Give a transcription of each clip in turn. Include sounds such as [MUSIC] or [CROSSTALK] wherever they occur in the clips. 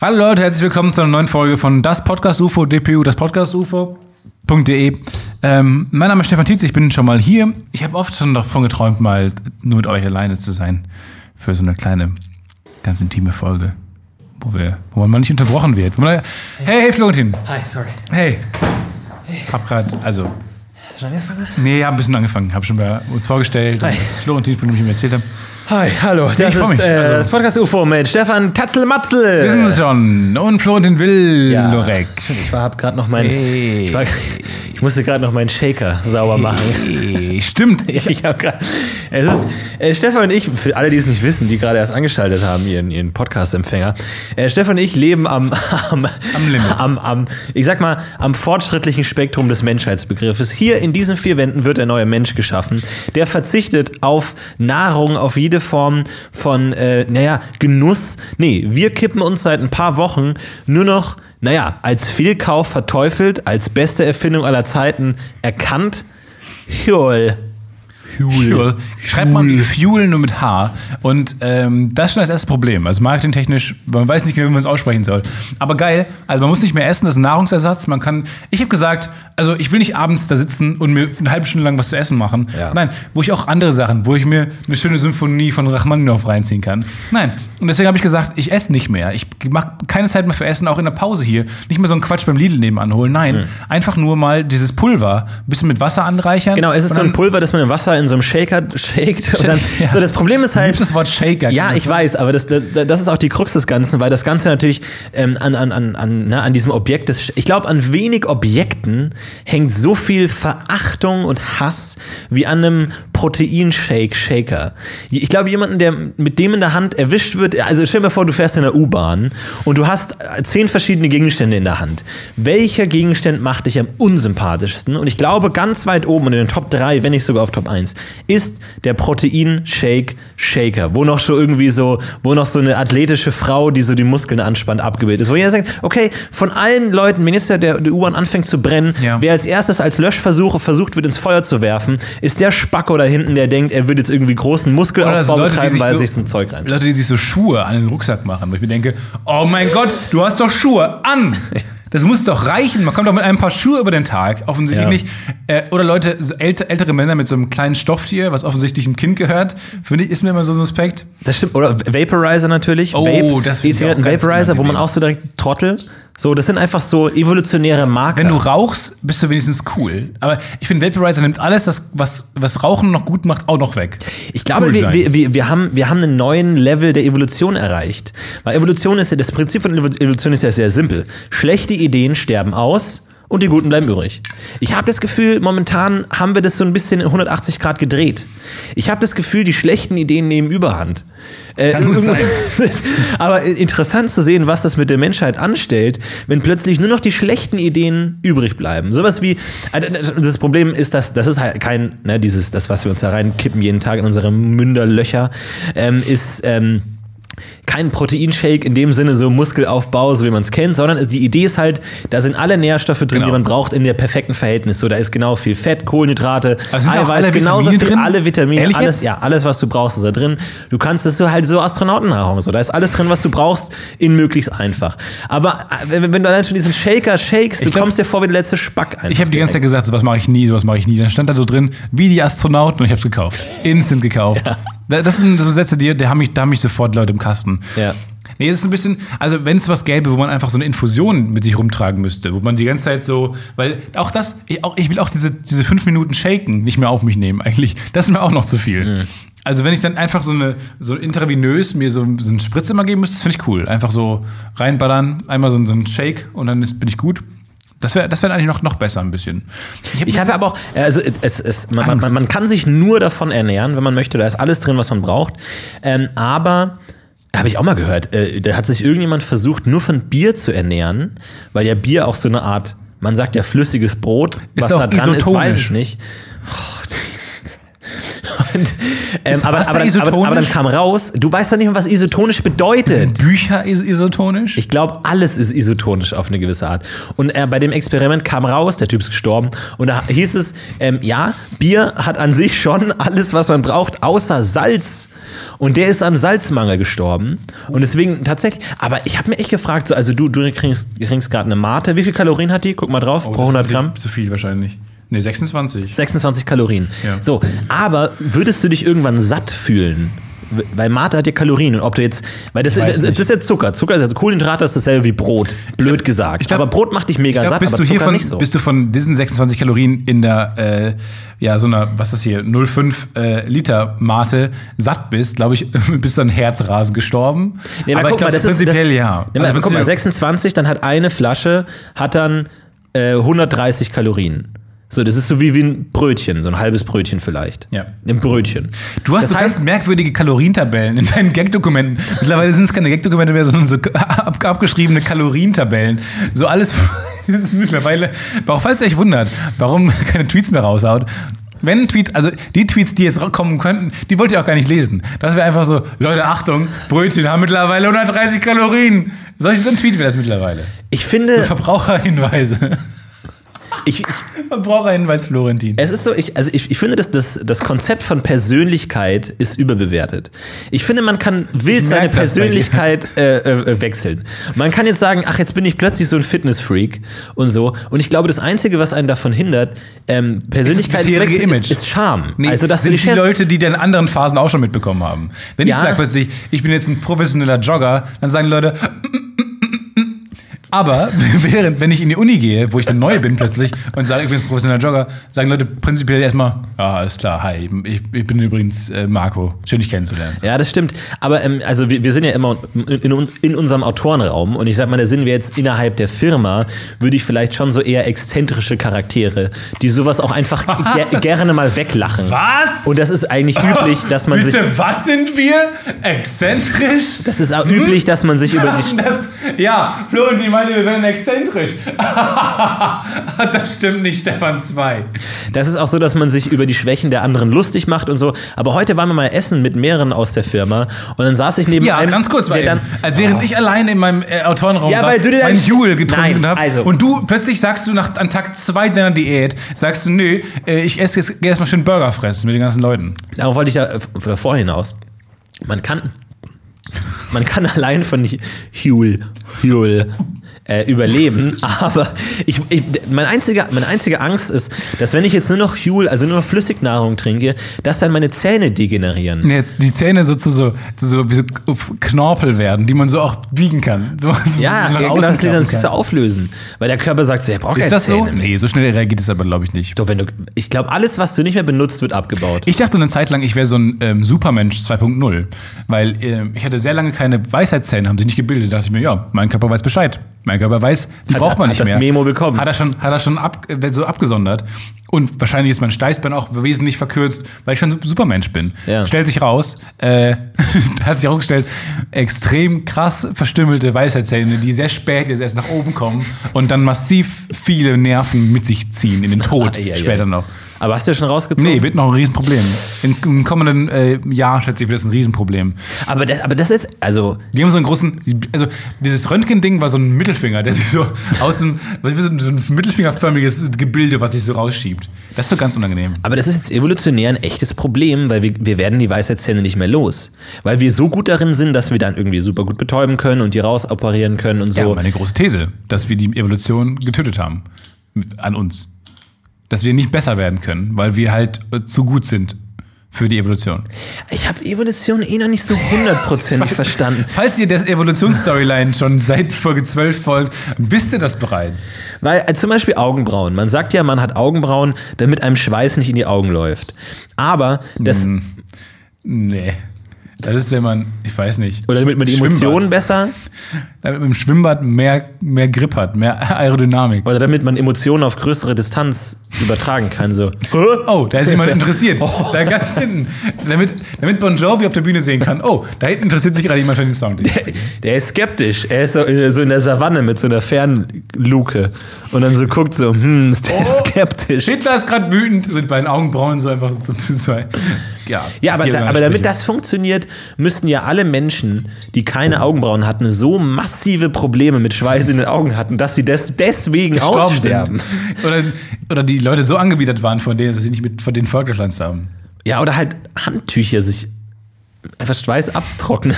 Hallo Leute, herzlich willkommen zu einer neuen Folge von Das Podcast UFO, DPU, das Podcast UFO.de. Ähm, mein Name ist Stefan Tietz, ich bin schon mal hier. Ich habe oft schon davon geträumt, mal nur mit euch alleine zu sein. Für so eine kleine, ganz intime Folge, wo, wir, wo man mal nicht unterbrochen wird. Man, hey, hey, Florentin. Hi, sorry. Hey. Hab grad, also, Hast du schon angefangen? nee, hab ein bisschen angefangen. Hab schon bei uns vorgestellt, das Florentin, von dem ich ihm erzählt habe. Hi, hallo. Das ist mich, äh, also- das Podcast UFO mit Stefan Tatzelmatzel. Wissen Sie schon. Und Florentin Will, ja. Ich war, hab gerade noch mein, Hey. ich, war, ich musste gerade noch meinen Shaker sauber machen. Hey, Stimmt. [LAUGHS] Ich habe gerade. Es ist äh, Stefan und ich, für alle, die es nicht wissen, die gerade erst angeschaltet haben, ihren, ihren Podcast-Empfänger. Äh, Stefan und ich leben am, [LAUGHS] am, Am Limit. Am, am, ich sag mal, am fortschrittlichen Spektrum des Menschheitsbegriffes. Hier in diesen vier Wänden wird der neue Mensch geschaffen, der verzichtet auf Nahrung, auf jede Form von, äh, naja, Genuss. Nee, wir kippen uns seit ein paar Wochen nur noch, naja, als Fehlkauf verteufelt, als beste Erfindung aller Zeiten erkannt. Joel. Fuel. Schreibt man Fuel nur mit H. Und ähm, das ist schon das erste Problem. Also marketingtechnisch, man weiß nicht genau, wie man es aussprechen soll. Aber geil, also man muss nicht mehr essen, das ist ein Nahrungsersatz. Man kann, ich habe gesagt, also ich will nicht abends da sitzen und mir eine halbe Stunde lang was zu essen machen. Ja. Nein, wo ich auch andere Sachen, wo ich mir eine schöne Symphonie von Rachmaninoff reinziehen kann. Nein, und deswegen habe ich gesagt, ich esse nicht mehr. Ich mache keine Zeit mehr für Essen, auch in der Pause hier. Nicht mehr so einen Quatsch beim Lidl nebenan holen. Nein, einfach nur mal dieses Pulver ein bisschen mit Wasser anreichern. Genau, es ist so ein Pulver, das man im Wasser in so einem Shaker shakt. Und dann, [LAUGHS] Ja. So, das Problem ist halt. das Wort Shaker. Ja, ich weiß, aber das, das, das ist auch die Krux des Ganzen, weil das Ganze natürlich ähm, an, an, an, an, ne, an diesem Objekt des. Ich glaube, an wenig Objekten hängt so viel Verachtung und Hass wie an einem Proteinshake-Shaker. Ich glaube, jemanden, der mit dem in der Hand erwischt wird, also stell dir vor, du fährst in der U-Bahn und du hast zehn verschiedene Gegenstände in der Hand. Welcher Gegenstand macht dich am unsympathischsten? Und ich glaube, ganz weit oben und in den Top 3, wenn nicht sogar auf Top 1, ist der Protein-Shake-Shaker, wo noch so irgendwie so, wo noch so eine athletische Frau, die so die Muskeln anspannt, abgebildet ist. Wo jeder sagt, okay, von allen Leuten, jetzt der, der U-Bahn anfängt zu brennen, Ja. wer als erstes als Löschversuch versucht wird, ins Feuer zu werfen, ist der Spacko da hinten, der denkt, er würde jetzt irgendwie großen Muskelaufbau betreiben, weil er sich so ein Zeug rein. Leute, die sich so Schuhe an den Rucksack machen, wo ich mir denke, oh mein Gott, du hast doch Schuhe an. [LAUGHS] Das muss doch reichen. Man kommt doch mit einem Paar Schuhe über den Tag. Offensichtlich Ja. nicht. Äh, oder Leute, so älte, ältere Männer mit so einem kleinen Stofftier, was offensichtlich einem Kind gehört. Finde ich, ist mir immer so suspekt. Das stimmt. Oder Vaporizer natürlich. Oh, Vape, das finde ich auch Vaporizer, wo man auch so direkt Trottel. So, das sind einfach so evolutionäre Marker. Wenn du rauchst, bist du wenigstens cool. Aber ich finde, Vaporizer nimmt alles, das, was, was Rauchen noch gut macht, auch noch weg. Ich glaube, Cool wir, wir, wir, wir, haben, wir haben einen neuen Level der Evolution erreicht. Weil Evolution ist ja, das Prinzip von Evo- Evolution ist ja sehr simpel. Schlechte Ideen sterben aus und die guten bleiben übrig. Ich habe das Gefühl, momentan haben wir das so ein bisschen in 180 Grad gedreht. Ich habe das Gefühl, die schlechten Ideen nehmen Überhand. Äh, Kann gut sein. [LAUGHS] Aber interessant zu sehen, was das mit der Menschheit anstellt, wenn plötzlich nur noch die schlechten Ideen übrig bleiben. Sowas wie, äh, das Problem ist, dass das ist halt kein, ne, dieses, das, was wir uns da reinkippen jeden Tag in unsere Münderlöcher, ähm, ist, ähm, kein Proteinshake in dem Sinne so Muskelaufbau, so wie man es kennt, sondern die Idee ist halt, da sind alle Nährstoffe drin, Genau. die man braucht in der perfekten Verhältnis. So, da ist genau viel Fett, Kohlenhydrate, Also Eiweiß, genauso Vitamine viel, drin? alle Vitamine, Ehrlich alles, jetzt? ja, alles, was du brauchst, ist da drin. Du kannst, ist so halt so Astronautennahrung, so, da ist alles drin, was du brauchst, in möglichst einfach. Aber äh, wenn, wenn du allein schon diesen Shaker shakest, du glaub- kommst dir vor wie der letzte Spack einfach. Ich habe die ganze Zeit gesagt, sowas mache ich nie, sowas mache ich nie. Dann stand da so drin, wie die Astronauten und ich habe es gekauft. Instant gekauft. Da- Das sind so Sätze, die, die haben mich, da haben mich sofort Leute im Kasten. Ja. Nee, es ist ein bisschen, also wenn es was gäbe, wo man einfach so eine Infusion mit sich rumtragen müsste, wo man die ganze Zeit so, weil auch das, ich, auch, ich will auch diese, diese fünf Minuten Shaken nicht mehr auf mich nehmen eigentlich. Das ist mir auch noch zu viel. Also wenn ich dann einfach so eine, so intravenös mir so, so einen Spritz immer geben müsste, das finde ich cool. Einfach so reinballern, einmal so, so einen Shake und dann ist, bin ich gut. Das wäre das wär eigentlich noch, noch besser ein bisschen. hab Ich habe aber auch, also es, es, man, man, man kann sich nur davon ernähren, wenn man möchte. Da ist alles drin, was man braucht. Ähm, aber habe ich auch mal gehört, äh, da hat sich irgendjemand versucht, nur von Bier zu ernähren, weil ja Bier auch so eine Art, man sagt ja flüssiges Brot, Ist was da dran ist, isotonisch. weiß ich nicht. Oh. [LAUGHS] Und, ähm, aber, aber, dann, aber, aber dann kam raus, du weißt doch nicht mal, was isotonisch bedeutet. Sind Bücher is isotonisch? Ich glaube, alles ist isotonisch auf eine gewisse Art. Und äh, bei dem Experiment kam raus, der Typ ist gestorben, und da hieß es, ähm, ja, Bier hat an sich schon alles, was man braucht, außer Salz. Und der ist an Salzmangel gestorben. Und deswegen tatsächlich, aber ich habe mir echt gefragt, so, also du, du kriegst, kriegst gerade eine Mate. Wie viel Kalorien hat die? Guck mal drauf, pro 100 Gramm. Zu viel wahrscheinlich. Nee, 26. 26 Kalorien. Ja. So, aber würdest du dich irgendwann satt fühlen? Weil Mate hat ja Kalorien und ob du jetzt, weil das, das, das ist ja Zucker. Zucker ist ja Kohlenhydrate, das ist dasselbe wie Brot. Blöd gesagt. glaub- aber Brot macht dich mega Ich glaube, satt, bist aber du Zucker hier von, nicht so. bist du von diesen 26 Kalorien in der, äh, ja, so einer, was ist das hier, 0,5 äh, Liter Mate satt bist, glaube ich, [LAUGHS] bist du an Herzrasen gestorben. Nee, aber ich glaube, prinzipiell ja. Ja, aber Also guck mal, prinzipiell- 26, dann hat eine Flasche, hat dann äh, 130 Kalorien. So, das ist so wie, wie ein Brötchen, so ein halbes Brötchen vielleicht. Ja. Ein Brötchen. Du hast das so ganz merkwürdige Kalorientabellen in deinen Gag-Dokumenten. Mittlerweile sind es keine Gag-Dokumente mehr, sondern so ab, abgeschriebene Kalorientabellen. So alles. [LAUGHS] Das ist mittlerweile. Auch falls ihr euch wundert, warum [LAUGHS] keine Tweets mehr raushaut. Wenn ein Tweet, also die Tweets, die jetzt kommen könnten, die wollt ihr auch gar nicht lesen. Das wäre einfach so, Leute, Achtung, Brötchen haben mittlerweile 130 Kalorien. Solch, so ein Tweet wäre das mittlerweile. Ich finde, Verbraucherhinweise. Ich, ich, Verbraucherhinweis Florentin. Es ist so, ich, also ich, ich finde, dass das, das Konzept von Persönlichkeit ist überbewertet. Ich finde, man kann wild seine das. Persönlichkeit [LAUGHS] äh, äh, wechseln. Man kann jetzt sagen, ach, jetzt bin ich plötzlich so ein Fitnessfreak und so. Und ich glaube, das Einzige, was einen davon hindert, ähm, Persönlichkeitswechsel bisherige ist, Image. ist Charme. Nee, also, dass du sind die. Leute, die den anderen Phasen auch schon mitbekommen haben. Wenn Ja. ich sage plötzlich, ich bin jetzt ein professioneller Jogger, dann sagen Leute, aber [LAUGHS] während, wenn ich in die Uni gehe, wo ich dann neu bin plötzlich und sage, ich bin ein professioneller Jogger, sagen Leute prinzipiell erstmal, ja, ist klar, hi, ich, ich bin übrigens äh, Marco, schön dich kennenzulernen. Ja, das stimmt. Aber ähm, also wir, wir sind ja immer in, in, unserem Autorenraum und ich sag mal, da sind wir jetzt innerhalb der Firma, würde ich vielleicht schon so eher exzentrische Charaktere, die sowas auch einfach [LAUGHS] ger gerne mal weglachen. Was? Und das ist eigentlich üblich, dass man sich. Bitte, was sind wir? Exzentrisch? Das ist auch üblich, dass man sich über die. [LAUGHS] Das, ja, Florentin meinte, wir wären exzentrisch. [LAUGHS] das stimmt nicht, Stefan 2. Das ist auch so, dass man sich über die Schwächen der anderen lustig macht und so. Aber heute waren wir mal essen mit mehreren aus der Firma und dann saß ich neben Ja, einem. ganz kurz, weil dann, äh, während ich alleine in meinem äh, Autorenraum Ja, war, weil du dir mein Juul getrunken Nein, habe also- und du plötzlich sagst du nach an Tag 2 deiner Diät, sagst du, nö, äh, ich esse jetzt geh erstmal schön Burger fressen mit den ganzen Leuten. Darauf wollte ich da äh, davor hinaus. Man kann, man kann allein von Huel, Huel äh, überleben, [LAUGHS] aber ich, ich, meine, einzige, meine einzige Angst ist, dass wenn ich jetzt nur noch Huel, also nur noch Flüssignahrung trinke, dass dann meine Zähne degenerieren. Nee, die Zähne so zu so, zu so, wie so Knorpel werden, die man so auch biegen kann. [LAUGHS] So, Ja, so nach ja genau, das so kann. auflösen. Weil der Körper sagt so, braucht Ist keine das so? Zähne mehr. Nee, so schnell reagiert es aber, glaube ich, nicht. Doch, wenn du, ich glaube, alles, was du nicht mehr benutzt, wird abgebaut. Ich dachte eine Zeit lang, ich wäre so ein ähm, Supermensch 2.0, weil ähm, ich hatte sehr lange keine Weisheitszähne, haben sich nicht gebildet. Da dachte ich mir, ja, mein Körper weiß Bescheid. Mein Körper weiß, die Hat- braucht man hat nicht das mehr. Memo bekommen. Hat er schon, hat er schon ab, äh, so abgesondert. Und wahrscheinlich ist mein Steißbein auch wesentlich verkürzt, weil ich schon ein Supermensch bin. Ja. Stellt sich raus, äh, [LAUGHS] hat sich herausgestellt, extrem krass verstümmelte Weisheitszähne, die sehr spät jetzt erst nach oben kommen und dann massiv viele Nerven mit sich ziehen in den Tod Ah, ja, ja. später noch. Aber hast du ja schon rausgezogen? Nee, wird noch ein Riesenproblem. In, Im kommenden äh, Jahr, schätze ich, wird das ein Riesenproblem. Aber das, aber das ist, also, Die haben so einen großen, also dieses Röntgen-Ding war so ein Mittelfinger, der sich so aus dem, was so ein mittelfingerförmiges Gebilde, was sich so rausschiebt. Das ist so ganz unangenehm. Aber das ist jetzt evolutionär ein echtes Problem, weil wir, wir werden die Weisheitszähne nicht mehr los. Weil wir so gut darin sind, dass wir dann irgendwie super gut betäuben können und die rausoperieren können und Ja, so. meine große These, dass wir die Evolution getötet haben. An uns. Dass wir nicht besser werden können, weil wir halt äh, zu gut sind für die Evolution. ich habe Evolution eh noch nicht so hundertprozentig [LAUGHS] verstanden. Falls ihr der Evolutionsstoryline schon seit Folge 12 folgt, wisst ihr das bereits. Weil äh, zum Beispiel Augenbrauen. Man sagt ja, man hat Augenbrauen, damit einem Schweiß nicht in die Augen läuft. Aber das, Hm. Nee. Das ist, wenn man, ich weiß nicht. oder damit man die. Emotionen besser, Damit man im Schwimmbad mehr, mehr Grip hat, mehr Aerodynamik. oder damit man Emotionen auf größere Distanz übertragen kann. So. Oh, da ist jemand interessiert. Da ganz hinten. Damit, damit Bon Jovi auf der Bühne sehen kann, oh, da hinten interessiert sich gerade jemand für den Song. Der ist skeptisch. Er ist so, so in der Savanne mit so einer Fernluke und dann so guckt so, hm, ist der Oh. skeptisch. Hitler ist gerade wütend, sind bei den Augenbrauen so einfach so zu zwei. Ja, Ja, aber, die da, aber damit das funktioniert, müssten ja alle Menschen, die keine Augenbrauen hatten, so massive Probleme mit Schweiß in den Augen hatten, dass sie des, deswegen aussterben. Oder, oder die Leute so angewidert waren von denen, dass sie nicht mit von denen fortgepflanzt haben. Ja, oder halt Handtücher sich einfach Schweiß abtrocknet.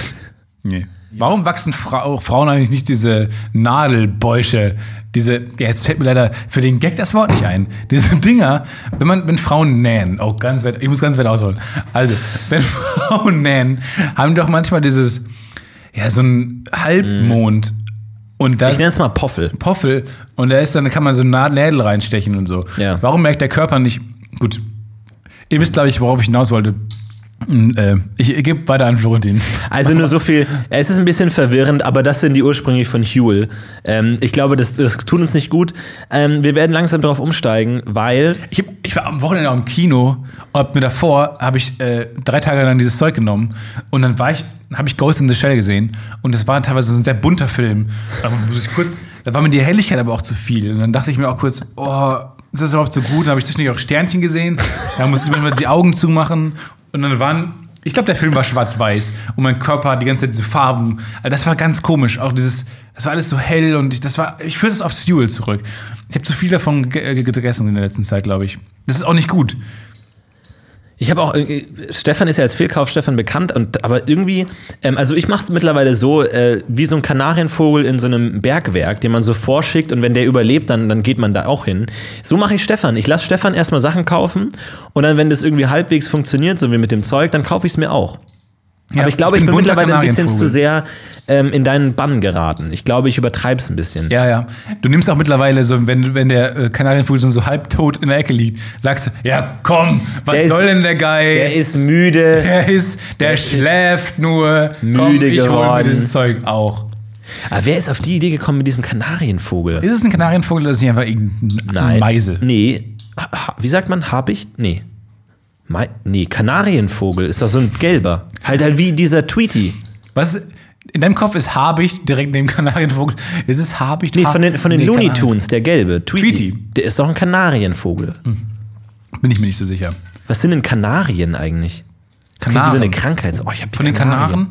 Nee. Warum wachsen Fra Frauen eigentlich nicht diese Nadelbäusche? Diese, ja, jetzt fällt mir leider für den Gag das Wort nicht ein. Diese Dinger, wenn man, wenn Frauen nähen, oh, ganz weit, ich muss ganz weit ausholen. Also, wenn [LAUGHS] Frauen nähen, haben die doch manchmal dieses, ja, so ein Halbmond. Und das, Ich nenne es mal Poffel. Poffel und da ist dann da kann man so Nad- Nägel reinstechen und so. Ja. Warum merkt der Körper nicht? Gut, ihr wisst glaube ich, worauf ich hinaus wollte. Hm, Äh, ich ich gebe weiter an Florentin. Also nur so [LAUGHS] viel. Es ist ein bisschen verwirrend, aber das sind die ursprünglich von Huel. Ähm, ich glaube, das, das tut uns nicht gut. Ähm, wir werden langsam darauf umsteigen, weil Ich, hab, ich war am Wochenende auch im Kino und mir davor habe ich äh, drei Tage lang dieses Zeug genommen und dann war ich, habe ich Ghost in the Shell gesehen und das war teilweise so ein sehr bunter Film. Kurz, da war mir die Helligkeit aber auch zu viel und dann dachte ich mir auch kurz, oh, ist das überhaupt so gut? Dann habe ich zwischendurch auch Sternchen gesehen, da musste ich mir immer die Augen zumachen und dann waren ich glaube, der Film war schwarz-weiß und mein Körper hat die ganze Zeit diese Farben. Also das war ganz komisch. Auch dieses, das war alles so hell und ich, das war, ich führe das aufs Fuel zurück. Ich habe zu viel davon ge- ge- gegessen in der letzten Zeit, glaube ich. Das ist auch nicht gut. Ich habe auch, äh, Stefan ist ja als Fehlkauf-Stefan bekannt, und, aber irgendwie, ähm, also ich mache es mittlerweile so, äh, wie so ein Kanarienvogel in so einem Bergwerk, den man so vorschickt und wenn der überlebt, dann, dann geht man da auch hin. So mache ich Stefan. Ich lasse Stefan erstmal Sachen kaufen und dann, wenn das irgendwie halbwegs funktioniert, so wie mit dem Zeug, dann kaufe ich es mir auch. Ja, aber ich glaube, ich ich bin mittlerweile ein bisschen zu sehr ähm, in deinen Bann geraten. Ich glaube, ich übertreibe es ein bisschen. Ja, ja. Du nimmst auch mittlerweile so, wenn, wenn der äh, Kanarienvogel so halbtot in der Ecke liegt, sagst du, ja komm, was Der ist- soll denn der Geil? Der ist müde. der ist, der, ist schläft nur. komm, müde ich hol mir geworden. dieses Zeug auch. Aber wer ist auf die Idee gekommen mit diesem Kanarienvogel? Ist es ein Kanarienvogel oder ist es nicht einfach irgendeine Nein. Meise? Nee. Wie sagt man? Habicht? Nee. Mei nee, Kanarienvogel ist doch so ein gelber. Halt halt wie dieser Tweety. Was in deinem Kopf ist Habicht direkt neben Kanarienvogel? Ist es Habicht? Nee, von den, von den Nee, Looney. Tunes, der gelbe. Tweety. Tweety. Der ist doch ein Kanarienvogel. Bin ich mir nicht so sicher. Was sind denn Kanarien eigentlich? Das klingt wie so Kanaren. eine Krankheit. Oh, ich hab die Von den Kanaren?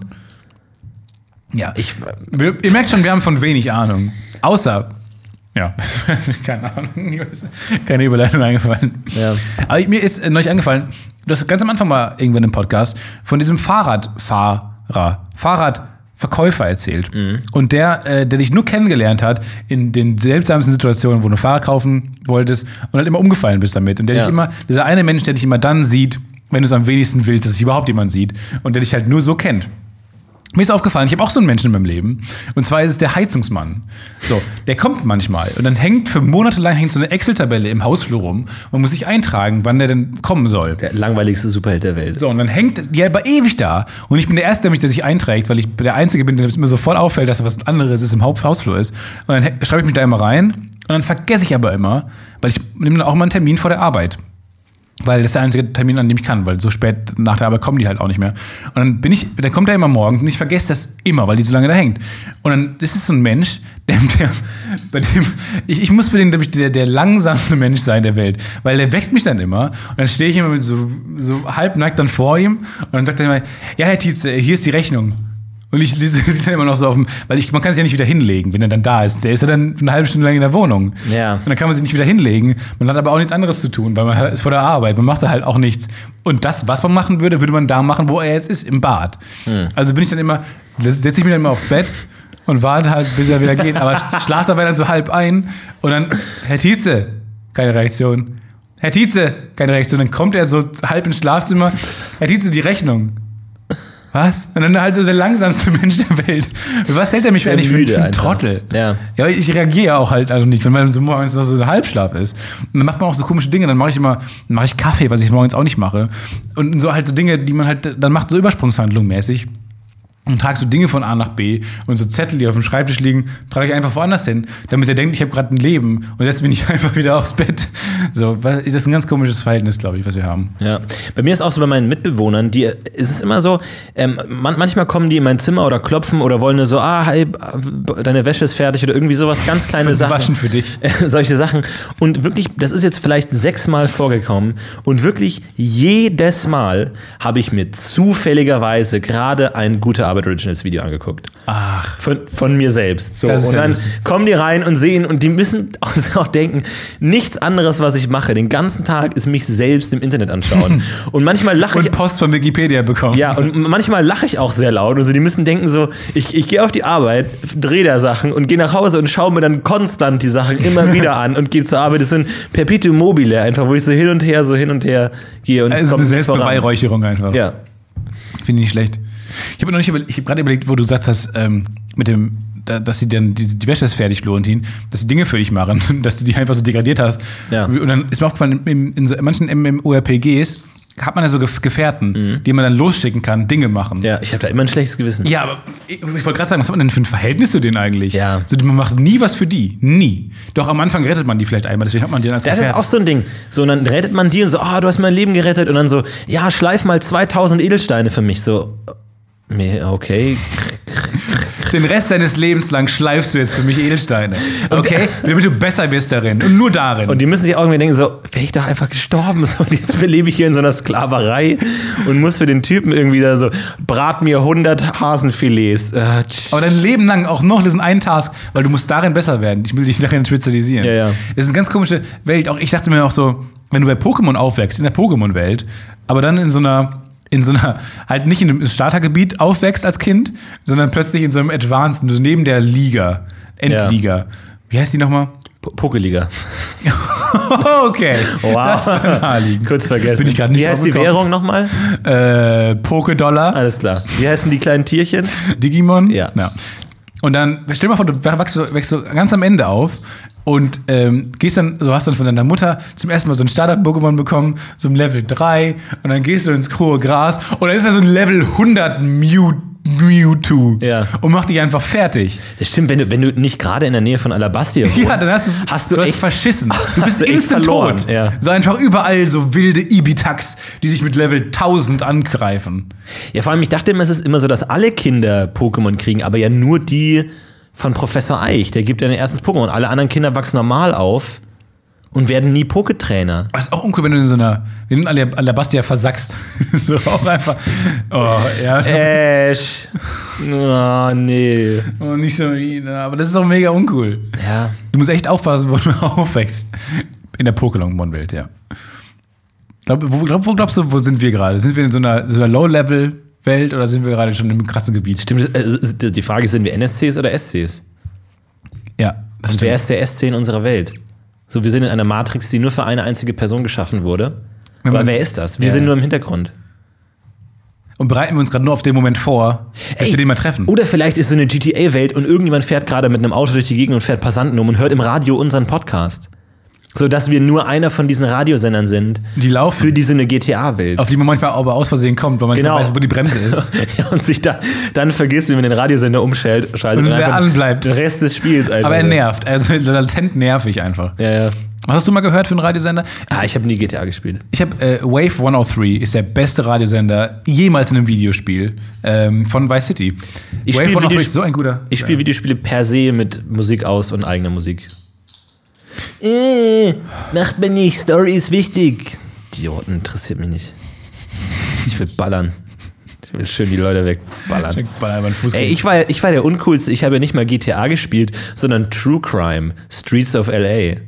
Ja. Ich, Wir, ihr merkt schon, wir haben von wenig Ahnung. Außer, ja, [LAUGHS] keine Ahnung, keine Überleitung eingefallen. Ja. Aber mir ist äh, neulich eingefallen, du hast ganz am Anfang mal irgendwann im Podcast von diesem Fahrradfahrer, Fahrradverkäufer erzählt. Mhm. Und der, äh, der dich nur kennengelernt hat in den seltsamsten Situationen, wo du ein Fahrrad kaufen wolltest und halt immer umgefallen bist damit. Und der Ja. dich immer, dieser eine Mensch, der dich immer dann sieht, wenn du es am wenigsten willst, dass sich überhaupt jemand sieht und der dich halt nur so kennt. Mir ist aufgefallen, ich habe auch so einen Menschen in meinem Leben. Und zwar ist es der Heizungsmann. So, der kommt manchmal und dann hängt für Monate lang hängt so eine Excel-Tabelle im Hausflur rum. Man muss sich eintragen, wann der denn kommen soll. der langweiligste Superheld der Welt. So, und dann hängt die aber ewig da. Und ich bin der Erste, der mich der sich einträgt, weil ich der Einzige bin, der mir sofort auffällt, dass da was anderes ist im Hausflur ist. Und dann schreibe ich mich da immer rein. Und dann vergesse ich aber immer, weil ich nehme dann auch mal einen Termin vor der Arbeit. Weil das ist der einzige Termin, an dem ich kann, weil so spät nach der Arbeit kommen die halt auch nicht mehr. Und dann bin ich, dann kommt er immer morgens und ich vergesse das immer, weil die so lange da hängt. Und dann das ist so ein Mensch, [LAUGHS] der, der bei dem, ich, ich muss für den, ich, der, der langsamste Mensch sein der Welt, weil der weckt mich dann immer und dann stehe ich immer so, so halbnackt dann vor ihm und dann sagt er immer, ja, Herr Tietze, hier ist die Rechnung. Und ich lese [LAUGHS] dann immer noch so auf dem, weil ich, man kann sich ja nicht wieder hinlegen, wenn er dann da ist. Der ist ja dann eine halbe Stunde lang in der Wohnung. Ja. Und dann kann man sich nicht wieder hinlegen. Man hat aber auch nichts anderes zu tun, weil man ist vor der Arbeit. Man macht da halt auch nichts. Und das, was man machen würde, würde man da machen, wo er jetzt ist, im Bad. Also bin ich dann immer, setze ich mich dann immer aufs Bett und warte halt, bis er wieder geht. Aber schlaf dabei dann so halb ein und dann, Herr Tietze, keine Reaktion. Herr Tietze, keine Reaktion. Dann kommt er so halb ins Schlafzimmer. Herr Tietze, die Rechnung. Was? Und dann halt so der langsamste [LAUGHS] Mensch der Welt. Was hält er mich für eigentlich für, müde für einen. Trottel? Ja. Ja, ich reagiere ja auch halt also nicht, wenn man so morgens noch so ein Halbschlaf ist. Und dann macht man auch so komische Dinge. Dann mache ich immer, mache ich Kaffee, was ich morgens auch nicht mache. Und so halt so Dinge, die man halt dann macht, so Übersprungshandlung mäßig. Und trage so Dinge von A nach B und so Zettel, die auf dem Schreibtisch liegen, trage ich einfach woanders hin, damit er denkt, ich habe gerade ein Leben. Und jetzt bin ich [LAUGHS] einfach wieder aufs Bett. So, das ist ein ganz komisches Verhältnis, glaube ich, was wir haben. Ja, bei mir ist auch so bei meinen Mitbewohnern, die es ist immer so, ähm, man, manchmal kommen die in mein Zimmer oder klopfen oder wollen nur so, ah, hey, deine Wäsche ist fertig oder irgendwie sowas, ganz [LAUGHS] kleine Sachen. waschen für dich. [LAUGHS] Solche Sachen. Und wirklich, das ist jetzt vielleicht sechsmal vorgekommen und wirklich jedes Mal habe ich mir zufälligerweise gerade ein guter Arbeit Originals Video angeguckt. Ach. Von, von mir selbst. So. Und dann kommen die rein und sehen und die müssen [LAUGHS] auch, denken, nichts anderes, was ich mache, den ganzen Tag ist mich selbst im Internet anschauen. [LAUGHS] Und manchmal lache ich Und Post von Wikipedia bekommen. ja, und manchmal lache ich auch sehr laut. Also die müssen denken so, ich, ich gehe auf die Arbeit, drehe da Sachen und gehe nach Hause und schaue mir dann konstant die Sachen immer [LAUGHS] wieder an und gehe zur Arbeit. Das ist so ein Perpetuum mobile einfach, wo ich so hin und her, so hin und her gehe und es Also kommt eine. Selbstbeweihräucherung einfach. Ja. Finde ich nicht schlecht. Ich habe noch nicht überlegt, ich habe gerade überlegt, wo du gesagt hast, ähm, mit dem, da, dass sie dann, die, die Wäsche ist fertig, Florentin, dass sie Dinge für dich machen, [LAUGHS] dass du die einfach so degradiert hast. Ja. Und dann ist mir aufgefallen, in, in, so, in manchen MMORPGs hat man ja so Gef- Gefährten, die man dann losschicken kann, Dinge machen. Mhm. Ja, ich habe da immer ein schlechtes Gewissen. Ja, aber ich, ich wollte gerade sagen, was hat man denn für ein Verhältnis zu denen eigentlich? Ja. So, man macht nie was für die. Nie. Doch am Anfang rettet man die vielleicht einmal, deswegen hat man die dann als Das ist Gefährten. auch so ein Ding. So, und dann rettet man die und so, ah, du hast mein Leben gerettet. Und dann so, ja, schleif mal 2000 Edelsteine für mich. So, okay. Den Rest deines Lebens lang schleifst du jetzt für mich Edelsteine. Okay? Damit du besser wirst darin. Und nur darin. Und die müssen sich auch irgendwie denken, so, wäre ich doch einfach gestorben. So, und jetzt lebe ich hier in so einer Sklaverei und muss für den Typen irgendwie da so, brat mir 100 Hasenfilets. Äh. Aber dein Leben lang auch noch diesen einen Task, weil du musst darin besser werden. Ich will dich darin spezialisieren. Ja, ja. Das ist eine ganz komische Welt. Auch ich dachte mir auch so, wenn du bei Pokémon aufwächst, in der Pokémon-Welt, aber dann in so einer, in so einer, halt nicht in einem Startergebiet aufwächst als Kind, sondern plötzlich in so einem Advanced, neben der Liga, Endliga. Wie heißt die nochmal? Po- Pokeliga. [LAUGHS] okay. Naheliegend. Kurz vergessen. Bin ich nicht Wie heißt die. Währung nochmal? Äh, Poké-Dollar. Alles klar. Wie heißen die kleinen Tierchen? Digimon? Ja. Und dann, stell dir mal vor, du wächst, wächst so ganz am Ende auf und ähm, gehst dann, du hast dann von deiner Mutter zum ersten Mal so ein Startup-Pokémon bekommen, so ein Level 3 und dann gehst du ins hohe Gras und dann ist da so ein Level 100 Mew, Mewtwo Ja. und macht dich einfach fertig. Das stimmt, wenn du, wenn du nicht gerade in der Nähe von Alabastia [LAUGHS] wohnst, Ja, dann hast du, hast du, du hast echt verschissen. [LAUGHS] Du hast bist du echt instant verloren, tot. ja. So einfach überall so wilde Ibitax, die dich mit Level 1000 angreifen. Ja, vor allem, ich dachte immer, es ist immer so, dass alle Kinder Pokémon kriegen, aber ja nur die von Professor Eich. Der gibt ja ein erstes Pokémon. Alle anderen Kinder wachsen normal auf und werden nie Poketrainer. Das ist auch uncool, wenn du in so einer, wenn du in Alabastia versackst. [LAUGHS] so auch einfach. Oh, ja. Ash. Oh, [LAUGHS] nee. Oh, nicht so wie, na, aber das ist auch mega uncool. Ja. Du musst echt aufpassen, [LAUGHS] wo du aufwächst. In der Pokémon-Welt, ja. Glaub, wo, glaub, wo glaubst du, wo sind wir gerade? Sind wir in so einer, so einer Low-Level-Welt oder sind wir gerade schon im krassen Gebiet? Stimmt, äh, die Frage ist, sind wir NSCs oder SCs? Ja, das Und wer ist der SC in unserer Welt? So, wir sind in einer Matrix, die nur für eine einzige Person geschaffen wurde. Wenn Aber wer ist das? Wir Ja, sind nur im Hintergrund. Und bereiten wir uns gerade nur auf den Moment vor, dass Ey, wir den mal treffen. Oder vielleicht ist so eine GTA-Welt und irgendjemand fährt gerade mit einem Auto durch die Gegend und fährt Passanten um und hört im Radio unseren Podcast. So dass wir nur einer von diesen Radiosendern sind. Die laufen. Für diese eine GTA-Welt. auf die man manchmal aber aus Versehen kommt, weil man Genau. nicht weiß, wo die Bremse ist. [LAUGHS] ja, und sich da, dann vergisst, wie man den Radiosender umschaltet schaltet Und wer einfach anbleibt. Den Rest des Spiels einfach. Aber er nervt, also [LAUGHS] latent nervig einfach. Ja, ja. Was hast du mal gehört für einen Radiosender? Ah, ich habe nie GTA gespielt. Ich habe äh, Wave 103 ist der beste Radiosender jemals in einem Videospiel ähm, von Vice City. Ich Wave spiel 103 Videos- ist so ein guter. Ich spiele Videospiele per se mit Musik aus und eigener Musik. Äh, macht mir nicht, Story ist wichtig. Idioten, interessiert mich nicht. Ich will ballern. Ich will schön die Leute wegballern. Fuß Ey, ich war, ich war der Uncoolste. Ich habe ja nicht mal GTA gespielt, sondern True Crime, Streets of L.A.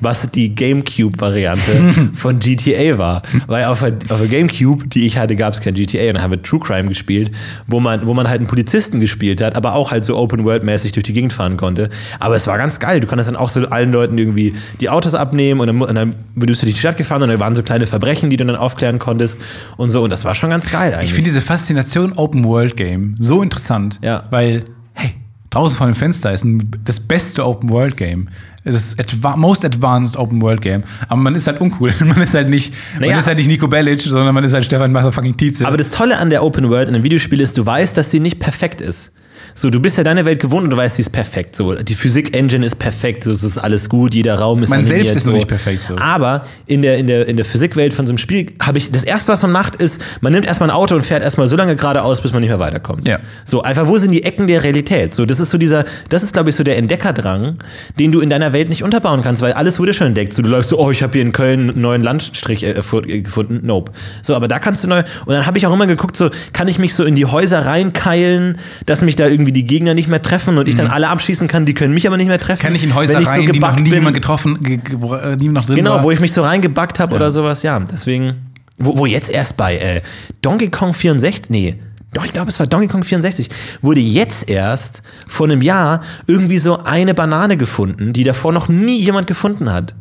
Was die Gamecube-Variante [LAUGHS] von GTA war. Weil auf der, auf der Gamecube, die ich hatte, gab es kein GTA. Und dann haben wir True Crime gespielt, wo man, wo man halt einen Polizisten gespielt hat, aber auch halt so Open-World-mäßig durch die Gegend fahren konnte. Aber es war ganz geil. Du konntest dann auch so allen Leuten irgendwie die Autos abnehmen und dann, und dann bist du durch die Stadt gefahren und dann waren so kleine Verbrechen, die du dann aufklären konntest und so. Und das war schon ganz geil eigentlich. Ich finde diese Faszination Open World Game so interessant, Ja. weil, hey, draußen vor dem Fenster ist ein, das beste Open World Game. Es ist adva most advanced Open World Game. Aber man ist halt uncool. [LAUGHS] Man ist halt nicht, Naja. man ist halt nicht Nico Bellic, sondern man ist halt Stefan Motherfucking Tietze. Aber das Tolle an der Open World in einem Videospiel ist, du weißt, dass sie nicht perfekt ist. So, du bist ja deine Welt gewohnt und du weißt, die ist perfekt. So, die Physik-Engine ist perfekt, so, es ist alles gut, jeder Raum ist Man animiert, selbst ist so. noch nicht perfekt, so. Aber in der, in der, in der Physikwelt von so einem Spiel habe ich, das erste, was man macht, ist, man nimmt erstmal ein Auto und fährt erstmal so lange geradeaus, bis man nicht mehr weiterkommt. Ja. So, einfach, wo sind die Ecken der Realität? So, das ist so dieser, das ist, glaube ich, so der Entdeckerdrang, den du in deiner Welt nicht unterbauen kannst, weil alles wurde schon entdeckt. So, du läufst so, oh, ich habe hier in Köln einen neuen Landstrich äh, äh, gefunden. Nope. So, aber da kannst du neu. Und dann habe ich auch immer geguckt, so, kann ich mich so in die Häuser reinkeilen, dass mich da irgendwie die Gegner nicht mehr treffen und ich dann alle abschießen kann, die können mich aber nicht mehr treffen. Mhm. Kann ich in Häuser Wenn ich rein, so die noch nie bin. jemand getroffen, ge, ge, wo äh, nie noch drin Genau, war? wo ich mich so reingebackt habe oder sowas, ja. Deswegen, wo, wo jetzt erst bei äh, Donkey Kong 64, nee, doch, ich glaube, es war Donkey Kong 64, wurde jetzt erst vor einem Jahr irgendwie so eine Banane gefunden, die davor noch nie jemand gefunden hat.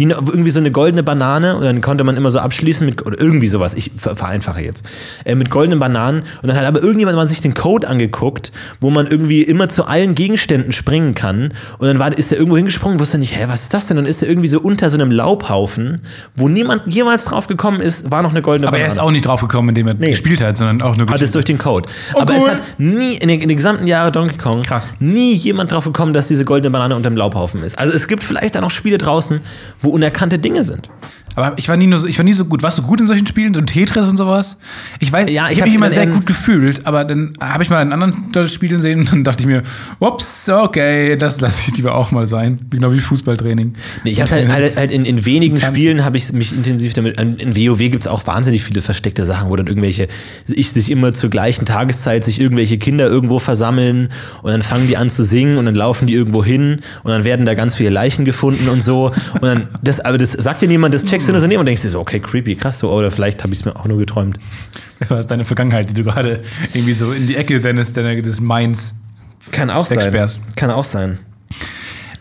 Die irgendwie so eine goldene Banane und dann konnte man immer so abschließen mit, oder irgendwie sowas, ich ver- vereinfache jetzt, äh, mit goldenen Bananen und dann hat aber irgendjemand mal sich den Code angeguckt, wo man irgendwie immer zu allen Gegenständen springen kann und dann war, ist er irgendwo hingesprungen, wusste nicht, hä, was ist das denn? Und dann ist er irgendwie so unter so einem Laubhaufen, wo niemand jemals drauf gekommen ist, war noch eine goldene aber er Banane. ist auch nicht drauf gekommen, indem er gespielt hat, sondern auch nur Hat es durch den Code. Oh, Aber es cool. hat nie, in den, in den gesamten Jahren Donkey Kong, Krass. nie jemand drauf gekommen, dass diese goldene Banane unter dem Laubhaufen ist. Also es gibt vielleicht da noch Spiele draußen, wo unerkannte Dinge sind. Aber ich war nie nur so, ich war nie so gut. Warst du gut in solchen Spielen, so Tetris und sowas? Ich weiß, Ja, ich ich hab habe mich immer sehr gut gefühlt, aber dann habe ich mal in anderen Spielen sehen und dann dachte ich mir, ups, okay, das lasse ich lieber auch mal sein. Genau wie Fußballtraining. Nee, ich habe halt, halt, halt in, in wenigen. Spielen habe ich mich intensiv damit. In WoW gibt es auch wahnsinnig viele versteckte Sachen, wo dann irgendwelche, ich sich immer zur gleichen Tageszeit sich irgendwelche Kinder irgendwo versammeln und dann fangen die an zu singen und dann laufen die irgendwo hin und dann werden da ganz viele Leichen gefunden und so. Und dann, das, aber das sagt dir niemand, das checkst du nur so neben und denkst dir so, okay, creepy, krass, so, oder vielleicht habe ich es mir auch nur geträumt. [LAUGHS] Das war deine Vergangenheit, die du gerade irgendwie so in die Ecke deines, deiner, des Minds. Kann auch sein. Wegsperrst. Kann auch sein.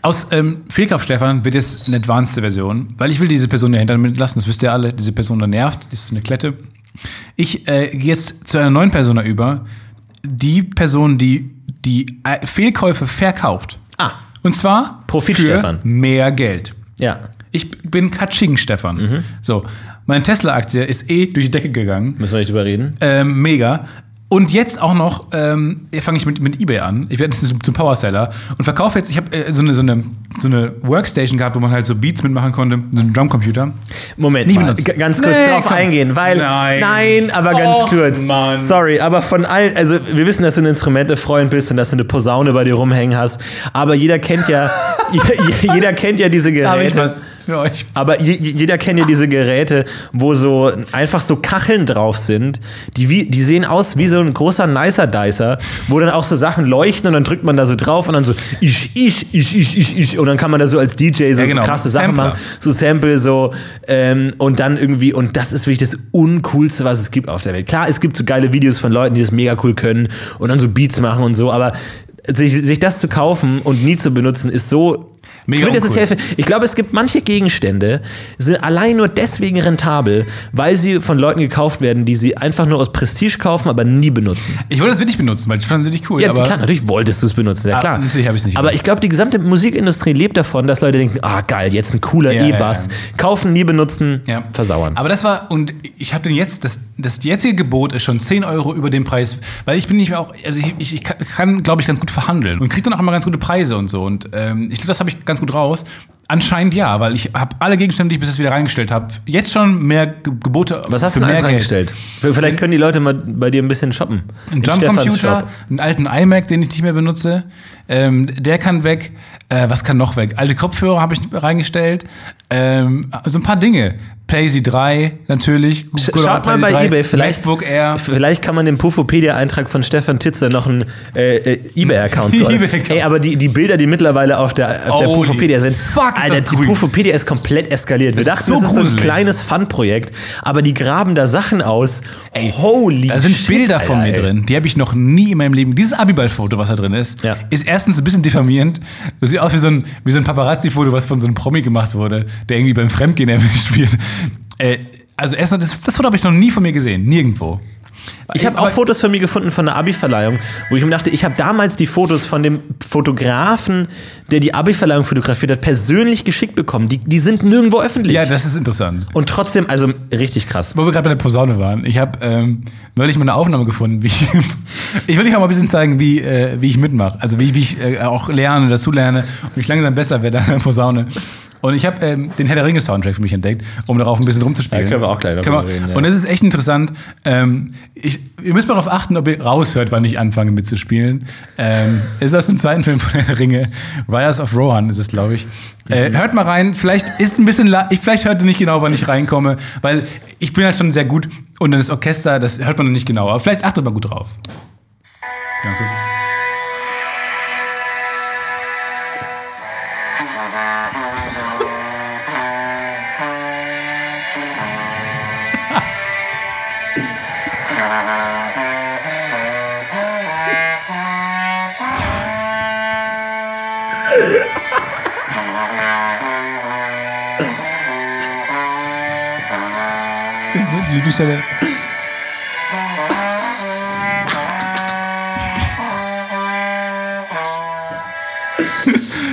Aus ähm, Fehlkauf Stefan wird jetzt eine advanced Version, weil ich will diese Person dahinter lassen, das wisst ihr alle, diese Person da nervt, das ist eine Klette. Ich äh, gehe jetzt zu einer neuen Persona über, die Person, die die äh, Fehlkäufe verkauft. Ah. Und zwar Profit, für Stefan. mehr Geld. Ja. Ich bin Katsching Stefan. Mhm. So, meine Tesla-Aktie ist eh durch die Decke gegangen. Müssen wir nicht drüber reden? Ähm, mega. Und jetzt auch noch ähm, fange ich mit, mit eBay an. Ich werde [LAUGHS] zum, zum Powerseller und verkaufe jetzt. Ich habe äh, so, eine, so, eine, so eine Workstation gehabt, wo man halt so Beats mitmachen konnte, so einen Drumcomputer. Moment, Nie mal, ganz kurz Nee, drauf komm. eingehen, weil Nein. nein, aber ganz Och, kurz. Mann. Sorry, aber von allen, also wir wissen, dass du ein Instrumentefreund bist und dass du eine Posaune bei dir rumhängen hast, aber jeder kennt ja, [LAUGHS] [LAUGHS] jeder, jeder kennt ja diese Geräte. Habe ich was für euch? Aber je, je- jeder kennt ja diese Geräte, wo so einfach so Kacheln drauf sind, die, wie, die sehen aus wie so ein großer Nicer Dicer, wo dann auch so Sachen leuchten und dann drückt man da so drauf und dann so ich, ich, ich, ich, ich, ich und dann kann man da so als DJ so, Ja, genau. so krasse Sachen Sampler. machen, so Sample so ähm, und dann irgendwie und das ist wirklich das uncoolste, was es gibt auf der Welt. Klar, es gibt so geile Videos von Leuten, die das mega cool können und dann so Beats machen und so, aber sich, sich das zu kaufen und nie zu benutzen, ist so Mega quintessentiell uncool. ich glaube, es gibt manche Gegenstände, sind allein nur deswegen rentabel, weil sie von Leuten gekauft werden, die sie einfach nur aus Prestige kaufen, aber nie benutzen. Ich wollte das wirklich benutzen, weil ich fand es wirklich cool. Ja, aber klar, natürlich wolltest du es benutzen, ja Ah, klar. natürlich hab ich's nicht aber gemacht. ich glaube, die gesamte Musikindustrie lebt davon, dass Leute denken, ah geil, jetzt ein cooler Ja, ja, E-Bass. ja. Kaufen, nie benutzen, Ja. versauern. Aber das war, und ich habe den jetzt, das, das jetzige Gebot ist schon 10 Euro über den Preis, weil ich bin nicht mehr auch, also ich, ich, ich kann, kann glaube ich, ganz gut verhandeln und kriege dann auch immer ganz gute Preise und so. Und ähm, ich glaube, das habe ich ganz gut raus. Anscheinend ja, weil ich habe alle Gegenstände, die ich bis jetzt wieder reingestellt habe, jetzt schon mehr Ge Gebote Was hast du denn alles reingestellt? Vielleicht können die Leute mal bei dir ein bisschen shoppen. Ein Shop. einen alten iMac, den ich nicht mehr benutze. Ähm, der kann weg. Äh, was kann noch weg? Alte Kopfhörer habe ich reingestellt. Ähm, so ein paar Dinge. PlayZ 3 natürlich. Sch- Good Schaut mal bei 3. eBay, vielleicht, vielleicht kann man dem Pufopedia-Eintrag von Stefan Titzer noch einen äh, äh, eBay-Account [LAUGHS] zu. eBay-Account. Ey, aber die, die Bilder, die mittlerweile auf der, auf der Holy Pufopedia sind, fuck, ist Alter, das die creepy. Pufopedia ist komplett eskaliert. Wir Das ist dachten, so das ist so ein kleines Fun-Projekt, aber die graben da Sachen aus. Ey, holy Da sind shit, Bilder von Alter, mir ey. drin, die habe ich noch nie in meinem Leben. Dieses Abiball-Foto, was da drin ist, Ja. ist erstens ein bisschen diffamierend. Das sieht aus wie so ein, wie so ein Paparazzi-Foto, was von so einem Promi gemacht wurde, der irgendwie beim Fremdgehen [LAUGHS] erwischt wird. Äh, also erstmal, das, das Foto habe ich noch nie von mir gesehen, nirgendwo. Ich habe auch Fotos von mir gefunden von der Abi-Verleihung, wo ich mir dachte, ich habe damals die Fotos von dem Fotografen, der die Abi-Verleihung fotografiert hat, persönlich geschickt bekommen. Die, die sind nirgendwo öffentlich. Ja, das ist interessant. Und trotzdem, also richtig krass. Wo wir gerade bei der Posaune waren. Ich habe ähm, neulich mal eine Aufnahme gefunden. Wie ich, [LAUGHS] ich will euch auch mal ein bisschen zeigen, wie, äh, wie ich mitmache. Also wie, wie ich äh, auch lerne, dazu lerne und ich langsam besser werde an der Posaune. Und ich habe ähm, den Herr der Ringe Soundtrack für mich entdeckt, um darauf ein bisschen rumzuspielen. Da können wir auch gleich darüber reden, ja. Und es ist echt interessant. Ähm, ich, ihr müsst mal darauf achten, ob ihr raushört, wann ich anfange mitzuspielen. Ähm, ist aus dem zweiten Film von Herr der Ringe. Riders of Rohan ist es, glaube ich. Äh, Mhm. hört mal rein. Vielleicht ist ein bisschen, ich, vielleicht hört ihr nicht genau, wann ich reinkomme, weil ich bin halt schon sehr gut und dann das Orchester, das hört man noch nicht genau. Aber vielleicht achtet mal gut drauf. Ganz kurz. Das wird die Lieblingsstelle.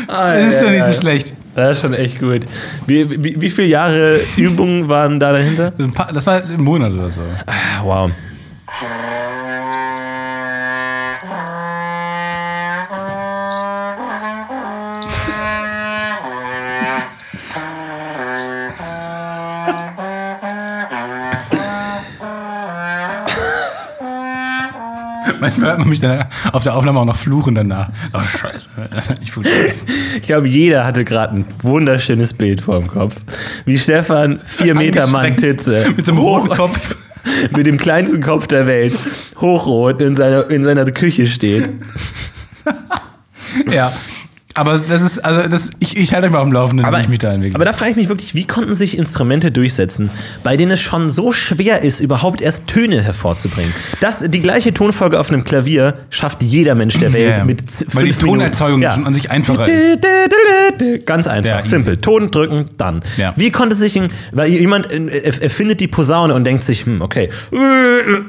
Das [LAUGHS] ist schon nicht so schlecht. Das ist schon echt gut. Wie, wie, wie viele Jahre Übungen waren da dahinter? Das war ein Monat oder so. Ah, wow. [LAUGHS] hört man mich dann auf der Aufnahme auch noch fluchen danach. Oh, scheiße. [LAUGHS] Ich. Ich glaube, jeder hatte gerade ein wunderschönes Bild vor dem Kopf. Wie Stefan, vier Meter Mann. Titze, Mit hoch- roten Kopf. [LAUGHS] mit dem kleinsten Kopf der Welt, hochrot in seiner, in seiner Küche steht. Ja. Aber das ist, also das, ich, ich halte euch mal auf dem Laufenden, Aber, wie ich mich da entwickle. aber da frage ich mich wirklich, wie konnten sich Instrumente durchsetzen, bei denen es schon so schwer ist, überhaupt erst Töne hervorzubringen? Das, die gleiche Tonfolge auf einem Klavier schafft jeder Mensch der Welt Ja, mit z- weil die fünf. Tonerzeugung schon an sich einfacher ist. Ganz einfach, Ja, simpel. Ton drücken, dann. Ja. Wie konnte sich ein, weil jemand äh, er- erfindet die Posaune und denkt sich, hm, okay,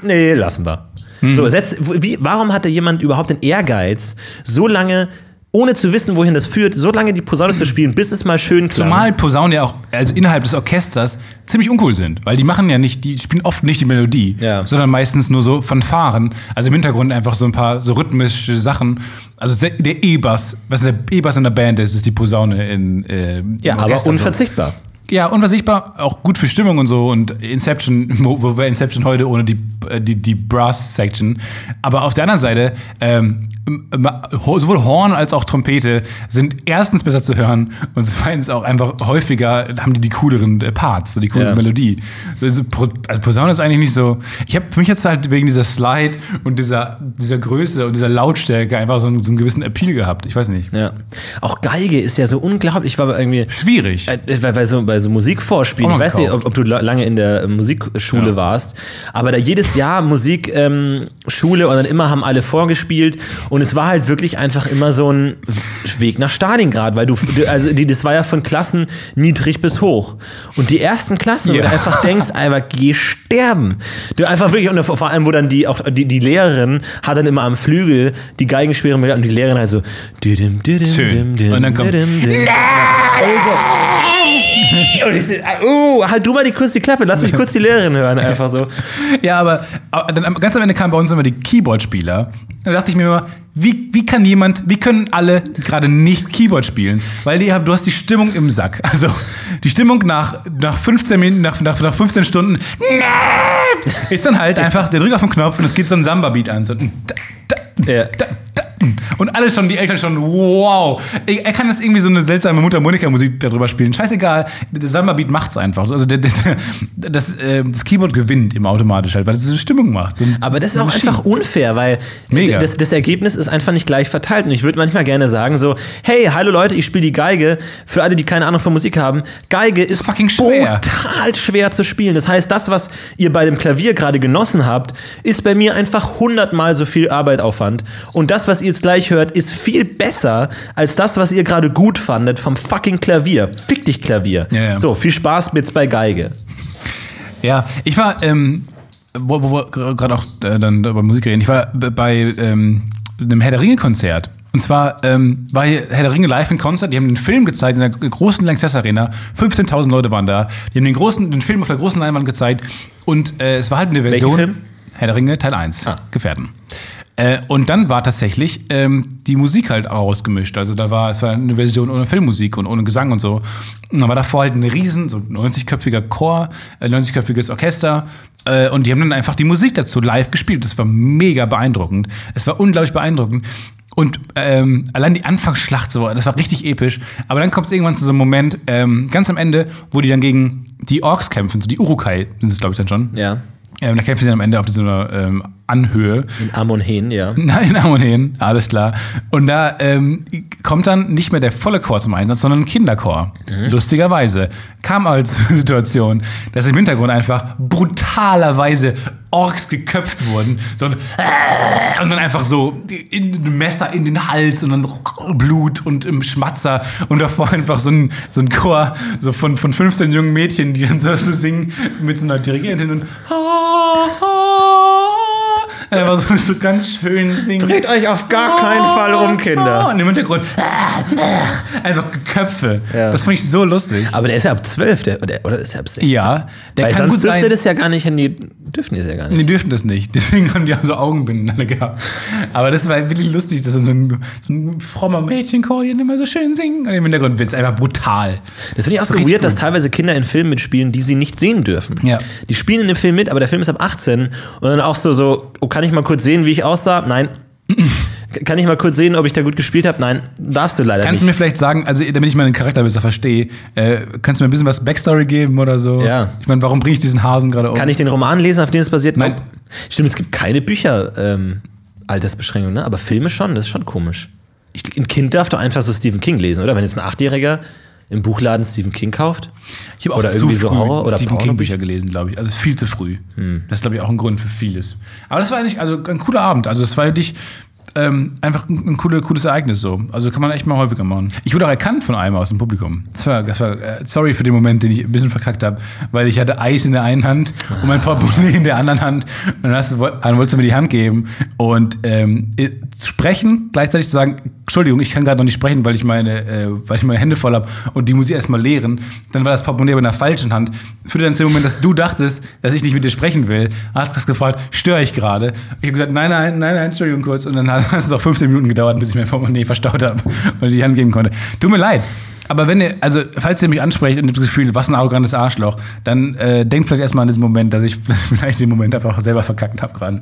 nee, lassen wir. Hm. So, setz, wie, warum hatte jemand überhaupt den Ehrgeiz, so lange, ohne zu wissen, wohin das führt, so lange die Posaune zu spielen, bis es mal schön klang? Zumal Posaunen ja auch, also innerhalb des Orchesters, ziemlich uncool sind. Weil die machen ja nicht, die spielen oft nicht die Melodie, Ja. sondern meistens nur so Fanfaren. Also im Hintergrund einfach so ein paar so rhythmische Sachen. Also der- E-Bass, was der E-Bass in der Band ist, ist die Posaune in äh, ja, aber so. unverzichtbar. Ja, unversichtbar, auch gut für Stimmung und so und Inception, [LAUGHS] wo, wo wäre Inception heute ohne die, äh, die, die Brass-Section. Aber auf der anderen Seite, ähm, sowohl Horn als auch Trompete sind erstens besser zu hören und zweitens auch einfach häufiger haben die die cooleren äh, Parts, so die coolere Ja. Melodie. Also, also Posaune ist eigentlich nicht so. Ich habe für mich jetzt halt wegen dieser Slide und dieser, dieser Größe und dieser Lautstärke einfach so einen, so einen gewissen Appeal gehabt. Ich weiß nicht. Ja. Auch Geige ist ja so unglaublich, weil irgendwie. Schwierig. Äh, Bei, bei, so, bei so Musikvorspielen, ich weiß nicht, ob, ob du la- lange in der äh, Musikschule Ja. warst, aber da jedes Jahr Musikschule ähm, Schule und dann immer haben alle vorgespielt und es war halt wirklich einfach immer so ein Weg nach Stalingrad, weil du, also die, das war ja von Klassen niedrig bis hoch und die ersten Klassen, wo Ja. du einfach denkst, einfach geh sterben. Du einfach wirklich, und vor allem, wo dann die, auch die, die Lehrerin hat dann immer am Flügel die Geigenschwere und die Lehrerin halt so, Und dann kommt-. [LAUGHS] Und ich so, oh, halt du mal die, kurz die Klappe, lass mich kurz die Lehrerin hören, einfach so. [LAUGHS] Ja, aber, dann, ganz am Ende kamen bei uns immer die Keyboard-Spieler. Da dachte ich mir immer, wie, wie kann jemand, wie können alle gerade nicht Keyboard spielen? Weil die, du hast die Stimmung im Sack. [LAUGHS] Also die Stimmung nach, nach 15 Minuten, nach, nach, nach 15 Stunden ist dann halt einfach, der drückt auf den Knopf und es geht so ein Samba-Beat an. So, da, da, Ja. da. Und alle schon, die Eltern schon, wow. Er kann jetzt irgendwie so eine seltsame Mundharmonika-Musik darüber spielen. Scheißegal, der Samba-Beat macht's einfach. Also der, der, das, äh, das Keyboard gewinnt immer automatisch halt, weil es diese Stimmung macht. So ein- Aber das ist auch Maschine. einfach unfair, weil Mega. das, das Ergebnis ist einfach nicht gleich verteilt. Und ich würde manchmal gerne sagen so, hey, hallo Leute, ich spiele die Geige. Für alle, die keine Ahnung von Musik haben, Geige ist Fucking schwer. brutal schwer zu spielen. Das heißt, das, was ihr bei dem Klavier gerade genossen habt, ist bei mir einfach hundertmal so viel Arbeitaufwand. Und das, was ihr jetzt gleich hört, ist viel besser als das, was ihr gerade gut fandet vom fucking Klavier. Fick dich, Klavier. Ja, ja. So, viel Spaß jetzt bei Geige. Ja, ich war, ähm, wo, wo wir gerade auch äh, dann über Musik reden, ich war bei ähm, einem Herr der Ringe-Konzert. Und zwar ähm, war hier Herr der Ringe live in Konzert, die haben den Film gezeigt in der großen Lanxess Arena. 15.000 Leute waren da. Die haben den, großen, den Film auf der großen Leinwand gezeigt. Und äh, es war halt eine Version. Film? Herr der Ringe, Teil 1. Ah. Gefährten. Äh, und dann war tatsächlich ähm, die Musik halt ausgemischt. Also da war, es war eine Version ohne Filmmusik und ohne Gesang und so. Und dann war davor halt ein riesen, so 90-köpfiger Chor, äh, 90-köpfiges Orchester. Äh, und die haben dann einfach die Musik dazu live gespielt. Das war mega beeindruckend. Es war unglaublich beeindruckend. Und ähm, allein die Anfangsschlacht, so, das war richtig episch. Aber dann kommt es irgendwann zu so einem Moment, ähm, ganz am Ende, wo die dann gegen die Orks kämpfen, so die Urukai sind es, glaube ich, dann schon. Ja. Ähm, da kämpfen sie dann am Ende auf so einer ähm, Anhöhe. In Amonhen, ja. [LAUGHS] Nein, Harmonien, alles klar. Und da ähm, kommt dann nicht mehr der volle Chor zum Einsatz, sondern ein Kinderchor. Lustigerweise kam also die [LAUGHS] Situation, dass im Hintergrund einfach brutalerweise Orks geköpft wurden. So ein [LAUGHS] und dann einfach so in ein Messer in den Hals und dann Blut und im Schmatzer und davor einfach so ein, so ein Chor so von, von 15 jungen Mädchen, die dann so, so singen mit so einer Dirigentin und einfach so, so ganz schön singen. Dreht euch auf gar keinen Fall um, Kinder. Und im Hintergrund einfach Köpfe. Ja. Das fand ich so lustig. Aber der ist ja ab 12, der, der, oder ist er ab 16? Ja, der Weil kann sonst gut dürfte sein. das ja gar nicht, in die dürfen die es ja gar nicht. Die dürfen das nicht. [LAUGHS] Deswegen haben die auch so Augenbinden alle gehabt. Aber das war wirklich lustig, dass so ein, so ein frommer Mädchenchor, die immer so schön singen. Und im Hintergrund wird es einfach brutal. Das finde ich auch so weird, dass gut. teilweise Kinder in Filmen mitspielen, die sie nicht sehen dürfen. Ja. Die spielen in dem Film mit, aber der Film ist ab 18 und dann auch so, so oh, kann ich mal kurz sehen, wie ich aussah? Nein. [CLEARS THROAT] kann ich mal kurz sehen, ob ich da gut gespielt habe? Nein, darfst du leider Kannst du nicht. mir vielleicht sagen, also damit ich meinen Charakter besser verstehe, äh, kannst du mir ein bisschen was Backstory geben oder so? Ja. Ich meine, warum bringe ich diesen Hasen gerade um? Kann ich den Roman lesen, auf den es basiert? Nein. Nope. Stimmt, es gibt keine Bücher, ähm, Altersbeschränkung, ne? aber Filme schon, das ist schon komisch. Ich, ein Kind darf doch einfach so Stephen King lesen, oder? Wenn jetzt ein Achtjähriger im Buchladen Stephen King kauft. Ich habe auch Oder zu irgendwie so Horror- oder Stephen King Bücher gelesen, glaube ich. Also viel zu früh. Hm. Das ist, glaube ich, auch ein Grund für vieles. Aber das war eigentlich also ein cooler Abend. Also es war wirklich ähm, einfach ein, ein coole, cooles Ereignis so. Also kann man echt mal häufiger machen. Ich wurde auch erkannt von einem aus dem Publikum. Das war, das war äh, sorry für den Moment, den ich ein bisschen verkackt habe, weil ich hatte Eis in der einen Hand und mein Portemonnaie in der anderen Hand. Und dann, hast du, dann wolltest du mir die Hand geben und ähm, äh, sprechen, gleichzeitig zu sagen, Entschuldigung, ich kann gerade noch nicht sprechen, weil ich meine, äh, weil ich meine Hände voll habe und die muss ich erstmal leeren. Dann war das Portemonnaie in der falschen Hand. Führte dann zu dem Moment, dass du dachtest, dass ich nicht mit dir sprechen will. Hat das gefragt, störe ich gerade? Ich habe gesagt, nein, nein, nein, nein, Entschuldigung kurz. Und dann hat [LAUGHS] es noch 15 Minuten gedauert, bis ich mein Portemonnaie verstaut habe und die Hand geben konnte. Tut mir leid. Aber wenn ihr, also falls ihr mich ansprecht und habt das Gefühl, was ein arrogantes Arschloch, dann äh, denkt vielleicht erstmal an diesen Moment, dass ich [LAUGHS] vielleicht den Moment einfach selber verkackt habe gerade.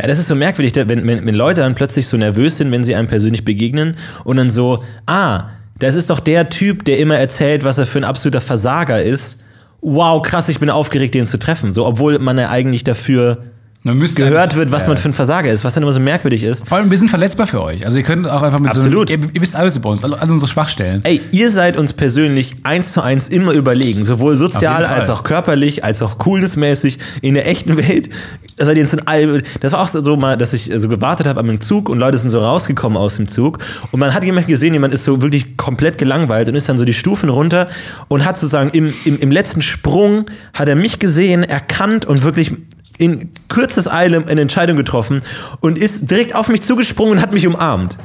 Ja, das ist so merkwürdig, wenn, wenn, wenn Leute dann plötzlich so nervös sind, wenn sie einem persönlich begegnen und dann so, ah, das ist doch der Typ, der immer erzählt, was er für ein absoluter Versager ist. Wow, krass, ich bin aufgeregt, den zu treffen. So, obwohl man ja eigentlich dafür gehört eigentlich- wird, was ja. man für ein Versager ist, was dann immer so merkwürdig ist. Vor allem, wir sind verletzbar für euch. Also ihr könnt auch einfach mit Absolut. so einem, ihr, ihr wisst alles über uns, alle, alle unsere Schwachstellen. Ey, ihr seid uns persönlich eins zu eins immer überlegen, sowohl sozial als auch körperlich, als auch coolnessmäßig in der echten Welt. Seid ihr in all, das war auch so mal, dass ich so gewartet habe am Zug und Leute sind so rausgekommen aus dem Zug und man hat jemand gesehen, jemand ist so wirklich komplett gelangweilt und ist dann so die Stufen runter und hat sozusagen im, im, im letzten Sprung hat er mich gesehen, erkannt und wirklich in kürzes Eile eine Entscheidung getroffen und ist direkt auf mich zugesprungen und hat mich umarmt.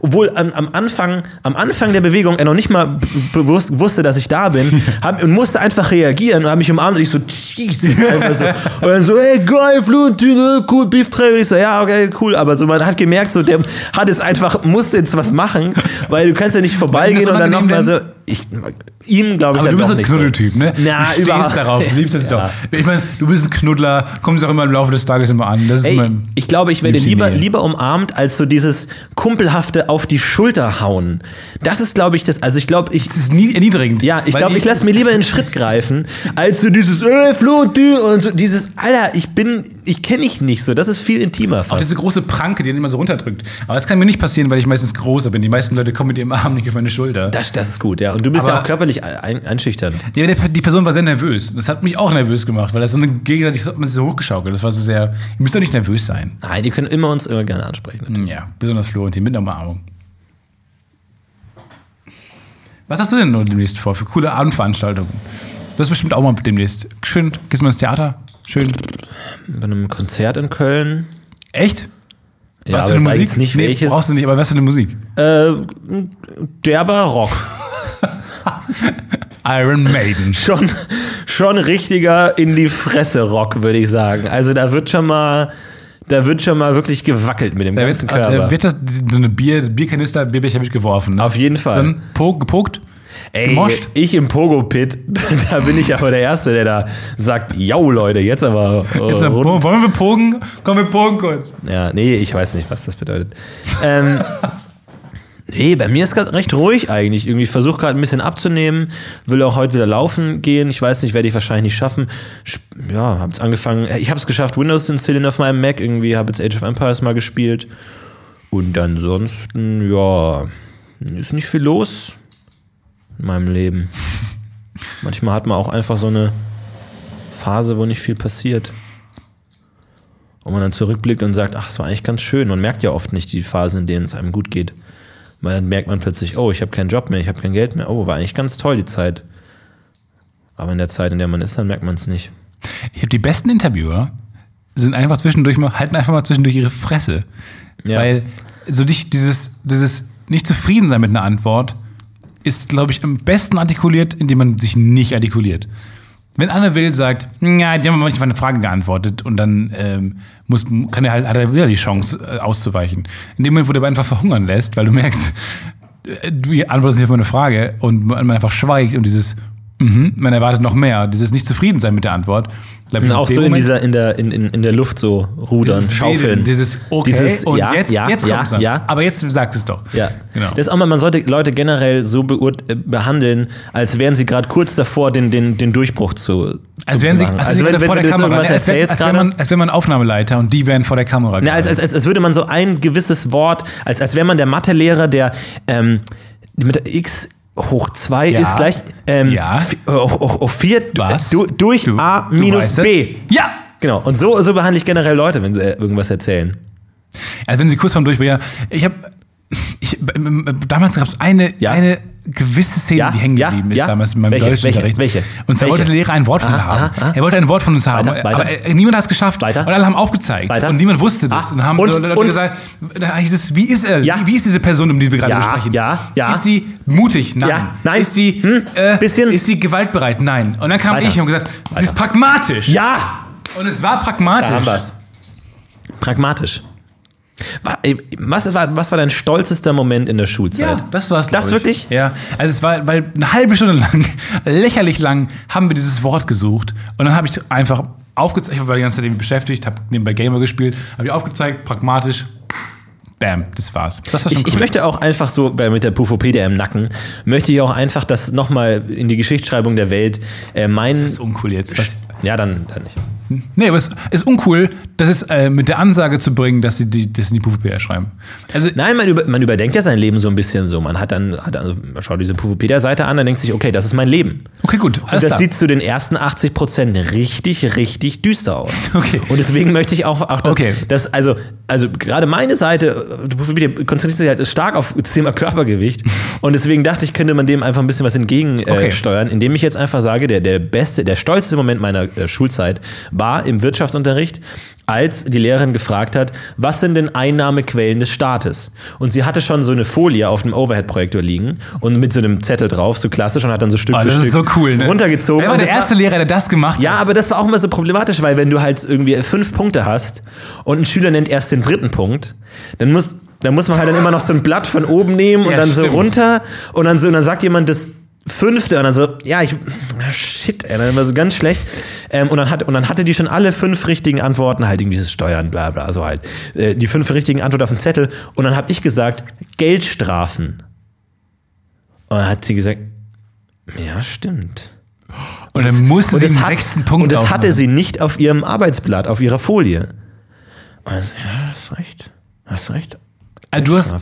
Obwohl am, am, Anfang, am Anfang der Bewegung er noch nicht mal be- bewusst wusste, dass ich da bin [LAUGHS] hab, und musste einfach reagieren und hat mich umarmt und ich so, Jesus, [LAUGHS] einfach so. Und dann so, ey, geil, äh, cool, Beef Trail. Und ich so, ja, okay, cool. Aber so, man hat gemerkt, so, der hat es einfach, musste jetzt was machen, weil du kannst ja nicht vorbeigehen und dann nochmal so, ich, ihm glaube ich Aber du bist doch ein Knuddeltyp, ne? Na, du stehst darauf, du liebst das Ja. doch. Ich meine, du bist ein Knuddler, kommst auch immer im Laufe des Tages immer an. Das ist Ey, immer, ich glaube, ich werde lieber, lieber umarmt, als so dieses kumpelhafte auf die Schulter hauen. Das ist, glaube ich, das. Also ich glaube, ich. Das ist nie erniedrigend. Ja, ich glaube, ich lasse mir lieber in den Schritt greifen, als so dieses, ey, Flo, du, und so dieses, Alter, ich bin, ich kenne dich nicht so. Das ist viel intimer Auch fast. diese große Pranke, die dann immer so runterdrückt. Aber das kann mir nicht passieren, weil ich meistens größer bin. Die meisten Leute kommen mit ihrem Arm nicht auf meine Schulter. Das, das ist gut, ja. Und du bist Aber- ja auch körperlich ein, einschüchternd. Ja, die Person war sehr nervös. Das hat mich auch nervös gemacht, weil das so eine gegenseitig hat man sich so hochgeschaukelt. Das war so sehr. Ihr müsst doch nicht nervös sein. Nein, die können immer uns immer gerne ansprechen. Ja, besonders Florentin mit einer Umarmung. Was hast du denn noch demnächst vor für coole Abendveranstaltungen? Das ist bestimmt auch mal demnächst. Schön, gehst du mal ins Theater? Schön. Bei einem Konzert in Köln. Echt? Ja, was für eine Musik? nicht Nee, welches. brauchst du nicht, aber was für eine Musik? Äh, derber Rock. [LAUGHS] Iron Maiden. Schon, schon richtiger in die Fresse Rock, würde ich sagen. Also da wird schon mal, da wird schon mal wirklich gewackelt mit dem Da ganzen wird, Körper. da wird das, so eine Bier, Bierkanister, Bierbecher mitgeworfen. Ne? Auf jeden Fall. Dann po, gepokt, Ey, gemoscht. ich im Pogo-Pit, [LAUGHS] da bin ich aber der Erste, der da sagt, yo Leute, jetzt aber äh, Jetzt, po- wollen wir pogen? Komm, wir pogen kurz. Ja, nee, ich weiß nicht, was das bedeutet. ähm, [LAUGHS] nee, bei mir ist gerade recht ruhig eigentlich. Irgendwie versuche gerade ein bisschen abzunehmen, will auch heute wieder laufen gehen. Ich weiß nicht, werde ich wahrscheinlich nicht schaffen. Sch- Ja, habe es angefangen. äh, Ich habe es geschafft, Windows zu installieren auf meinem Mac. Irgendwie habe jetzt Age of Empires mal gespielt. Und ansonsten, ja, ist nicht viel los in meinem Leben. [LAUGHS] Manchmal hat man auch einfach so eine Phase, wo nicht viel passiert. Und man dann zurückblickt und sagt, ach, es war eigentlich ganz schön. Man merkt ja oft nicht die Phasen, in denen es einem gut geht. Weil dann merkt man plötzlich, oh, ich habe keinen Job mehr, ich habe kein Geld mehr. Oh, war eigentlich ganz toll die Zeit. Aber in der Zeit, in der man ist, dann merkt man es nicht. Ich habe die besten Interviewer, sind einfach zwischendurch mal, halten einfach mal zwischendurch ihre Fresse. Ja. Weil so dich, dieses, dieses nicht zufrieden sein mit einer Antwort ist, glaube ich, am besten artikuliert, indem man sich nicht artikuliert. Wenn Anne Will sagt, ja, die haben manchmal eine Frage geantwortet und dann ähm, muss, kann er halt, hat er wieder die Chance äh, auszuweichen. In dem Moment, wo du einfach verhungern lässt, weil du merkst, äh, du antwortest nicht auf meine Frage und man einfach schweigt und dieses, mhm, man erwartet noch mehr, dieses nicht zufrieden sein mit der Antwort. glaub ich, auch so in dieser, in der, in, in, in der Luft so rudern, dieses schaufeln. Dieses okay Dieses, und ja, jetzt, ja, jetzt ja, kommt's ja. Aber jetzt sagt es doch. Ja, Genau. Das ist auch mal, man sollte Leute generell so äh, behandeln, als wären sie gerade kurz davor, den, den, den Durchbruch zu, Als wären sie, machen. als also wären wenn, sie vor wenn der Kamera. irgendwas als, als wäre man, als wär man Aufnahmeleiter und die wären vor der Kamera. Na, als, als, als, als würde man so ein gewisses Wort, als, als wäre man der Mathelehrer, der ähm, mit der x hoch 2 Ja. ist gleich ähm, Ja. vi- hoch, hoch, hoch 4 Was? du, durch Du- a minus b. Ja! Genau. Und so, so behandle ich generell Leute, wenn sie äh, irgendwas erzählen. Also wenn sie kurz vorm Durchbruch, ja. Ich habe, [LAUGHS] ich, damals gab es eine, Ja. eine gewisse Szene, Ja, die hängen ja, geblieben ist ja. damals in meinem Welche, Deutschunterricht. welche, welche? Und zwar Welche? wollte der Lehrer ein Wort von Aha, mir haben. aha, aha. Er wollte ein Wort von uns haben. Weiter. Aber äh, niemand hat es geschafft. Weiter. Und alle haben aufgezeigt. Weiter. Und niemand wusste das. Ah, Und haben und- so Leute und- gesagt, da hieß es, wie ist er? Ja. Wie, wie ist diese Person, um die wir gerade Ja, sprechen? ja, ja. Ist sie mutig? Nein. Ja, nein. Ist sie, Hm, äh, bisschen. ist sie gewaltbereit? Nein. Und dann kam ich und gesagt, sie ist pragmatisch. Ja! Und es war pragmatisch. Da haben wir's. Pragmatisch. Was war, was war dein stolzester Moment in der Schulzeit? Ja, das war's. Das glaub ich. wirklich? Ja. Also es war, weil eine halbe Stunde lang, [LAUGHS] lächerlich lang, haben wir dieses Wort gesucht. Und dann habe ich einfach aufgezeigt, ich war die ganze Zeit irgendwie beschäftigt, habe nebenbei Gamer gespielt, habe ich aufgezeigt, pragmatisch, bam, das war's. Das war Ich, ich cool. möchte auch einfach so, weil mit der Pufopedia im Nacken, möchte ich auch einfach, dass nochmal in die Geschichtsschreibung der Welt äh, mein. das ist uncool jetzt. Was, ja, dann, dann nicht. Nee, aber es ist uncool, das ist äh, mit der Ansage zu bringen, dass sie die, das in die PvP schreiben. Also, Nein, man, über, man überdenkt ja sein Leben so ein bisschen so. Man hat dann, hat dann man schaut diese Pufopedia-Seite an, dann denkt sich, okay, das ist mein Leben. okay, gut. Und Alles das klar. sieht zu den ersten 80 Prozent richtig, richtig düster aus. [LAUGHS] Okay. Und deswegen möchte ich auch, auch dass, Okay. dass also, also gerade meine Seite die Pufopedia konzentriert sich halt stark auf das Thema Körpergewicht. [LAUGHS] Und deswegen dachte ich, könnte man dem einfach ein bisschen was entgegensteuern, äh, Okay. steuern, indem ich jetzt einfach sage, der, der beste, der stolzeste Moment meiner äh, Schulzeit war im Wirtschaftsunterricht, als die Lehrerin gefragt hat, was sind denn Einnahmequellen des Staates? Und sie hatte schon so eine Folie auf dem Overhead-Projektor liegen und mit so einem Zettel drauf, so klassisch, und hat dann so Stück oh, für Stück so cool, ne? runtergezogen. Er war der erste Lehrer, der das gemacht ja, hat. aber das war auch immer so problematisch, weil wenn du halt irgendwie fünf Punkte hast und ein Schüler nennt erst den dritten Punkt, dann muss, dann muss man halt dann immer noch so ein Blatt von oben nehmen und Ja, dann so stimmt. runter und dann so, und dann sagt jemand das fünfte und dann so, ja, ich, ah, shit, ey, dann war so ganz schlecht. Ähm, und, dann hat, und dann hatte die schon alle fünf richtigen Antworten, halt irgendwie dieses Steuern, bla bla, so halt. Äh, die fünf richtigen Antworten auf den Zettel. Und dann habe ich gesagt, Geldstrafen. Und dann hat sie gesagt, ja, stimmt. und dann musste Und sie das, den sechsten Punkt und das hatte aufmachen. sie nicht auf ihrem Arbeitsblatt, auf ihrer Folie. Und dann, ja, hast recht. Hast recht. Also du hast.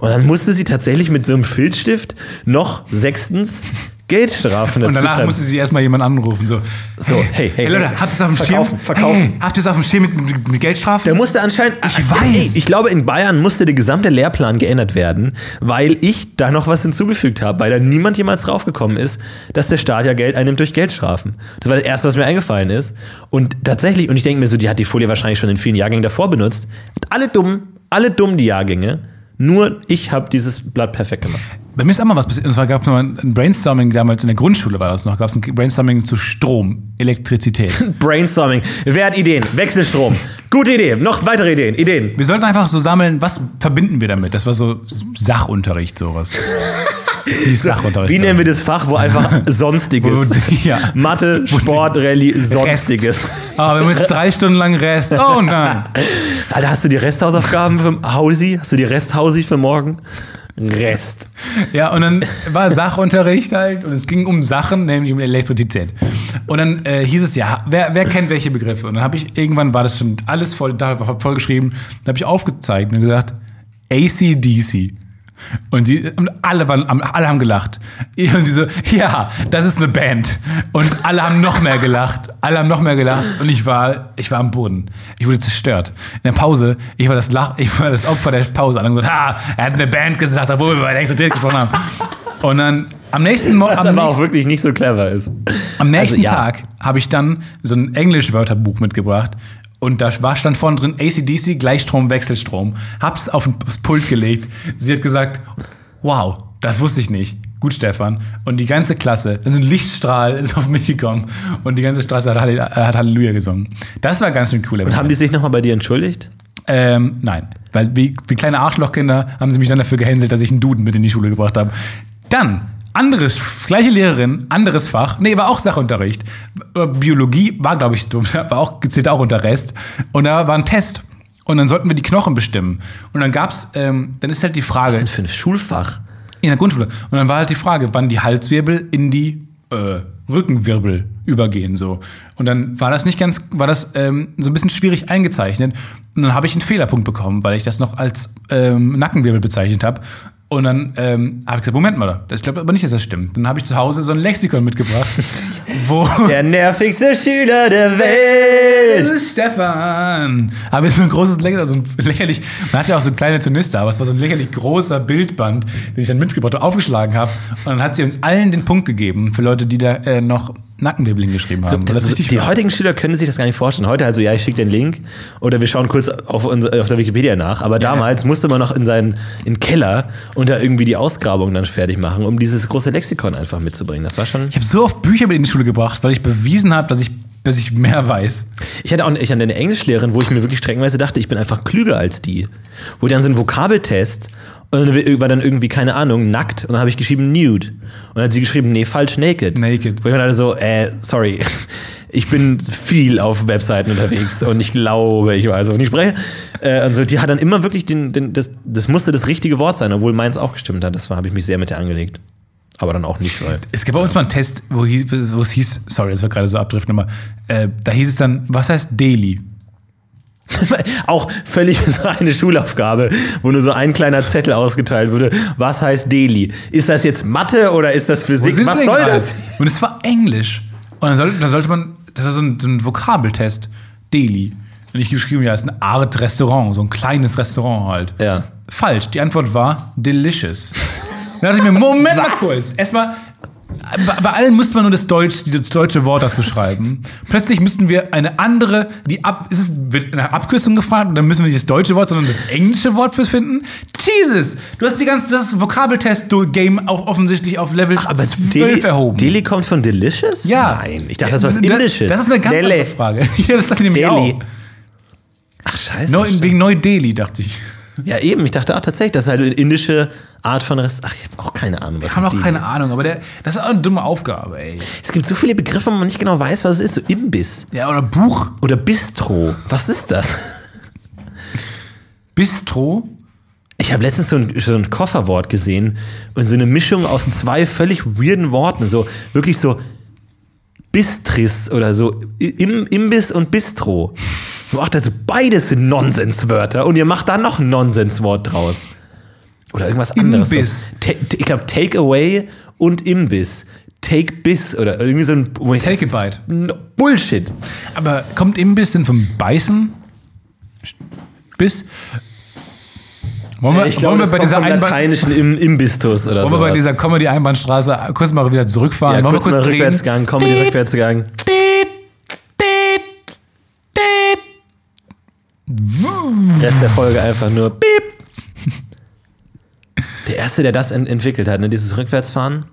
Und dann musste sie tatsächlich mit so einem Filzstift noch sechstens Geldstrafen Und dazu danach schreiben. musste sie erstmal jemand anrufen. So, So, hey, hey, Leute, hey. habt ihr es auf dem Verkaufen, Schirm? verkaufen. Hey, habt ihr es auf dem Schirm mit, mit, mit Geldstrafen? Der musste anscheinend. Ich Äh, weiß. ey, Ich glaube, in Bayern musste der gesamte Lehrplan geändert werden, weil ich da noch was hinzugefügt habe, weil da niemand jemals draufgekommen ist, dass der Staat ja Geld einnimmt durch Geldstrafen. Das war das Erste, was mir eingefallen ist. Und tatsächlich, und ich denke mir so, die hat die Folie wahrscheinlich schon in vielen Jahrgängen davor benutzt. Alle dumm, alle dumm die Jahrgänge. Nur ich habe dieses Blatt perfekt gemacht. Bei mir ist auch mal was passiert. Und zwar gab es mal ein Brainstorming damals in der Grundschule, war das noch. Gab es ein Brainstorming zu Strom, Elektrizität. [LAUGHS] Brainstorming. Wer hat Ideen? Wechselstrom. Gute Idee. Noch weitere Ideen. Ideen. Wir sollten einfach so sammeln, was verbinden wir damit? Das war so Sachunterricht, sowas. [LAUGHS] Sachunterricht. Wie nennen wir das Fach, wo einfach [LAUGHS] Sonstiges? Ja. Mathe, Sport, Rallye, Sonstiges. Aber wir haben jetzt drei Stunden lang Rest. Oh nein. [LAUGHS] Alter, hast du die Resthausaufgaben für Hausi? Hast du die Resthausi für morgen? Rest. Ja, und dann war Sachunterricht halt und es ging um Sachen, nämlich um Elektrizität. Und dann äh, hieß es ja, wer, wer kennt welche Begriffe? Und dann habe ich irgendwann war das schon alles voll, da voll geschrieben. Dann habe ich aufgezeigt und gesagt, ACDC. Und, die, und alle, waren, alle haben gelacht. Und die so, ja, das ist eine Band. Und alle haben noch mehr gelacht. Alle haben noch mehr gelacht. Und ich war, ich war am Boden. Ich wurde zerstört. In der Pause, ich war das, Lach, ich war das Opfer der Pause. Alle haben gesagt, ha, er hat eine Band gesagt, obwohl wir über Elektrizität gesprochen haben. Und dann am nächsten Morgen. Was aber auch wirklich nicht so clever ist. Am nächsten Also, ja. Tag habe ich dann so ein Englisch-Wörterbuch mitgebracht. Und da war, stand vorne drin ACDC, Gleichstrom, Wechselstrom. Hab's auf das Pult gelegt. Sie hat gesagt, wow, das wusste ich nicht. Gut, Stefan. Und die ganze Klasse, so ein Lichtstrahl ist auf mich gekommen. Und die ganze Straße hat, Halle- hat Halleluja gesungen. Das war ganz schön cool. Und haben die sich nochmal bei dir entschuldigt? Ähm, nein. Weil wie, wie kleine Arschlochkinder haben sie mich dann dafür gehänselt, dass ich einen Duden mit in die Schule gebracht habe. Dann, anderes, gleiche Lehrerin, anderes Fach. Nee, war auch Sachunterricht. Äh, Biologie war, glaube ich, [LAUGHS] war auch, zählt auch unter Rest. Und da war ein Test. Und dann sollten wir die Knochen bestimmen. Und dann gab's, ähm, dann ist halt die Frage. Was ist denn für ein Schulfach? In der Grundschule. Und dann war halt die Frage, wann die Halswirbel in die äh, Rückenwirbel übergehen so. Und dann war das nicht ganz, war das ähm, so ein bisschen schwierig eingezeichnet. Und dann habe ich einen Fehlerpunkt bekommen, weil ich das noch als ähm, Nackenwirbel bezeichnet habe. Und dann ähm, habe ich gesagt, Moment mal, das glaube aber nicht, dass das stimmt. Dann habe ich zu Hause so ein Lexikon mitgebracht, wo [LAUGHS] Der nervigste Schüler der Welt. das ist Stefan. Es ist so ein großes, länger- so ein lächerlich, man hat ja auch so kleine Turnister, aber es war so ein lächerlich großer Bildband, den ich dann mitgebracht und aufgeschlagen habe. Und dann hat sie uns allen den Punkt gegeben für Leute, die da äh, noch Nackenwirbel hingeschrieben haben. Richtig die war. heutigen Schüler können sich das gar nicht vorstellen. Heute also, ja, ich schicke den Link oder wir schauen kurz auf, unser, auf der Wikipedia nach. Aber damals musste man noch in seinen in den Keller und da irgendwie die Ausgrabung dann fertig machen, um dieses große Lexikon einfach mitzubringen. Das war schon. Ich habe so oft Bücher mit in die Schule gebracht, weil ich bewiesen habe, dass ich, dass ich mehr weiß. Ich hatte auch ich hatte eine Englischlehrerin, wo ich mir wirklich streckenweise dachte, ich bin einfach klüger als die. Wo die dann so ein Vokabeltest und dann war dann irgendwie, keine Ahnung, nackt und dann habe ich geschrieben nude. Und dann hat sie geschrieben, nee, falsch, naked. Naked. Wo ich mir dachte so, äh, sorry, [LAUGHS] ich bin viel auf Webseiten unterwegs [LAUGHS] und ich glaube, ich weiß, wovon ich spreche. Äh, und so, die hat dann immer wirklich den, den das, das musste das richtige Wort sein, obwohl meins auch gestimmt hat. Das habe ich mich sehr mit der angelegt. Aber dann auch nicht, weil. Es gab bei uns mal einen Test, wo, hieß, wo es hieß, sorry, das war gerade so abdriften, aber äh, da hieß es dann, was heißt Daily? [LAUGHS] Auch völlig [LAUGHS] so eine Schulaufgabe, wo nur so ein kleiner Zettel ausgeteilt wurde. Was heißt Deli? Ist das jetzt Mathe oder ist das Physik? Was soll gerade? das? Und es war Englisch. Und dann sollte, dann sollte man, das war so ein, so ein Vokabeltest, Deli. Und ich geschrieben, ja, es ist eine Art Restaurant, so ein kleines Restaurant halt. Ja. Falsch. Die Antwort war delicious. [LAUGHS] Da dachte ich mir, Moment mal Was? kurz. Erstmal, bei, allen musste man nur das, Deutsch, das deutsche Wort dazu schreiben. Plötzlich müssten wir eine andere, die ab, ist es wird eine Abkürzung gefragt und dann müssen wir nicht das deutsche Wort, sondern das englische Wort fürs finden. Jesus! Du hast die ganze, das Vokabeltest-Game auch offensichtlich auf Level Aber 12 Deli, erhoben. Deli kommt von Delicious? ja. Nein, ich dachte, das war was Indisches. Das ist eine ganz Dele. andere Frage. [LAUGHS] Ja, das dachte ich nämlich Deli. auch. Ach, scheiße. Neu, wegen Neu-Delhi, dachte ich. Ja, eben. Ich dachte auch tatsächlich, das ist halt eine indische Art von Rest. Ach, ich habe auch keine Ahnung, was Ich habe auch keine Ahnung, aber der, das ist auch eine dumme Aufgabe, ey. Es gibt so viele Begriffe, wo man nicht genau weiß, was es ist. So Imbiss Ja, oder Buch. oder Bistro. Was ist das? Bistro. Ich habe letztens so ein, so ein Kofferwort gesehen und so eine Mischung aus zwei völlig weirden Worten. So wirklich so Bistris oder so. Im, Imbiss und Bistro. Ach, das beides sind Nonsenswörter und ihr macht da noch ein Nonsenswort draus. Oder irgendwas anderes. Imbiss. So. Ich glaube, Takeaway und Imbiss. Take Biss oder irgendwie so ein Take a ist Bullshit. Aber kommt ein bisschen vom Beißen bis. Wollen wir, Ich glaube, wollen wir das bei dieser lateinischen Im Imbistus oder wollen so. wir bei dieser Comedy-Einbahnstraße kurz mal wieder zurückfahren? ja, kurz wir mal kurz drehen? Rückwärtsgang, Comedy Rückwärtsgang. Rest der Folge einfach nur Piep. Der Erste, der das ent entwickelt hat, ne, dieses Rückwärtsfahren.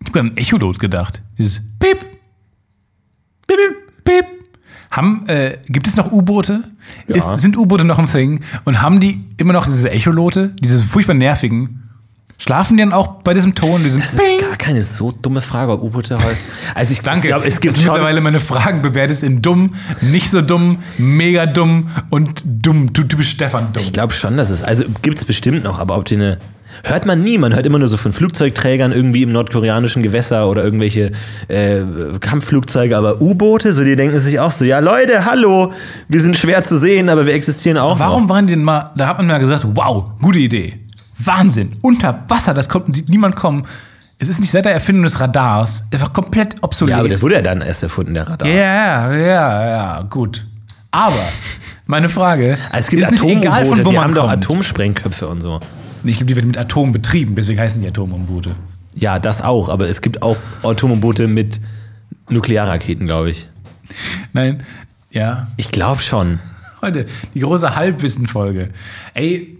Ich habe an Echolot gedacht. Dieses Piep. Piep, piep, piep. Haben, äh, gibt es noch U-Boote? Ja. Ist- Sind U-Boote noch ein Thing? Und haben die immer noch diese Echolote, diese furchtbar nervigen? Schlafen die dann auch bei diesem Ton, diesem Das ist gar keine so dumme Frage, ob U-Boote heute. Also ich [LAUGHS] Danke. glaube, es gibt das ist schon. mittlerweile meine Fragen bewertet in dumm, nicht so dumm, mega dumm und dumm. Du typisch Stefan dumm. Ich glaube schon, dass es. Also gibt es bestimmt noch, aber ob die eine. Hört man nie, man hört immer nur so von Flugzeugträgern irgendwie im nordkoreanischen Gewässer oder irgendwelche äh, Kampfflugzeuge, aber U-Boote, so die denken sich auch so, ja Leute, hallo, wir sind schwer zu sehen, aber wir existieren auch Warum noch. waren die denn mal, da hat man mal gesagt, wow, gute Idee. Wahnsinn. Unter Wasser, das kommt, sieht niemand kommen. Es ist nicht seit der Erfindung des Radars einfach komplett obsolet. Ja, aber das wurde ja dann erst erfunden, der Radar. ja, ja, ja, gut. Aber meine Frage, Also es gibt ist nicht egal, von wo die man haben doch kommt. Atomsprengköpfe und so. Nee, Ich glaube, die werden mit Atom betrieben, deswegen heißen die Atomboote. Ja, das auch, aber es gibt auch Atomboote mit Nuklearraketen, glaube ich. Nein, ja. Ich glaube schon. Heute, die große Halbwissen-Folge. Ey,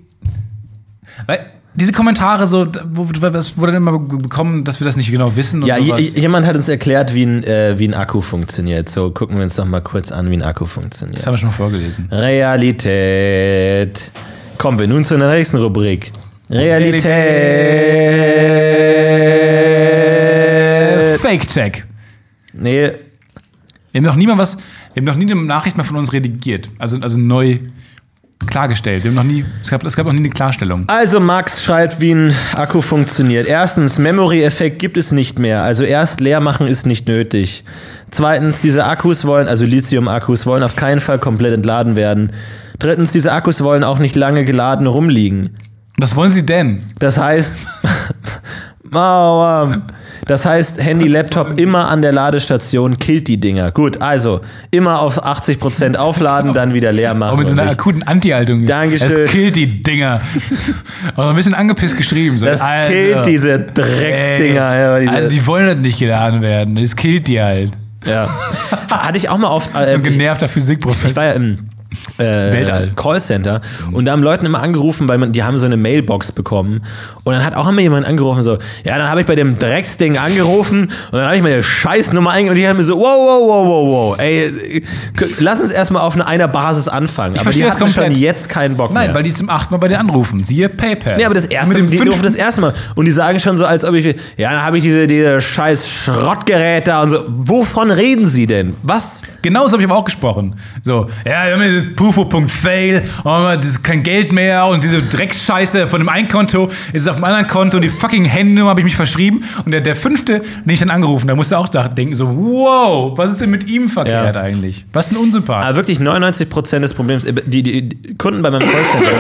weil diese Kommentare so, was wurde immer bekommen, dass wir das nicht genau wissen und Ja, jemand hat uns erklärt, wie ein, äh, wie ein Akku funktioniert. So, gucken wir uns doch mal kurz an, wie ein Akku funktioniert. das haben wir schon mal vorgelesen. Realität. Kommen wir nun zu der nächsten Rubrik. Realität. Fake-Check. Nee, Wir haben noch niemand was, wir haben noch nie eine Nachricht mehr von uns redigiert. Also, also neu klargestellt. Wir haben noch nie, es gab, es gab noch nie eine Klarstellung. also Max schreibt, wie ein Akku funktioniert. Erstens, Memory-Effekt gibt es nicht mehr. Also erst leer machen ist nicht nötig. Zweitens, diese Akkus wollen, also Lithium-Akkus, wollen auf keinen Fall komplett entladen werden. Drittens, diese Akkus wollen auch nicht lange geladen rumliegen. Was wollen Sie denn? Das heißt, [LAUGHS] Mauer. Das heißt, Handy, Laptop immer an der Ladestation killt die Dinger. Gut, also immer auf 80% aufladen, dann wieder leer machen. Auch mit so einer akuten Anti-Haltung. Dankeschön. Es killt die Dinger. [LAUGHS] Aber ein bisschen angepisst geschrieben. So, das Alter. killt diese Drecksdinger. Ey, also die wollen halt nicht geladen werden. Das killt die halt. ja. [LAUGHS] Hatte ich auch mal oft. Äh, Ein ich, genervter ich Physikprofessor. war ja im äh, Weltall. Callcenter und da haben Leute immer angerufen, weil man, die haben so eine Mailbox bekommen und dann hat auch immer jemand angerufen so, ja, dann habe ich bei dem Drecksding angerufen und dann habe ich meine Scheißnummer eingegeben und die haben mir so, wow, wow, wow, wow, wow, ey, lass uns erstmal auf eine, einer Basis anfangen. aber die haben schon jetzt keinen Bock Nein, mehr. weil die zum achten Mal bei dir anrufen. Siehe PayPal. Nee, aber das erste, Mit dem die fünften- rufen das erste Mal. Und die sagen schon so, als ob ich, ja, dann habe ich diese, diese scheiß Schrottgerät da und so. Wovon reden sie denn? Was? Genau so habe ich aber auch gesprochen. So, ja, wir haben Pufo.fail, oh, das ist kein Geld mehr und diese Drecksscheiße von dem einen Konto ist es auf dem anderen Konto und die fucking Handynummer habe ich mich verschrieben. Und der, der fünfte, den ich dann angerufen, da musste auch da denken, so, wow, was ist denn mit ihm verkehrt Ja. eigentlich? Was ein Unsympath. Aber wirklich 99% des Problems, äh, die, die, die Kunden bei meinem Callcenter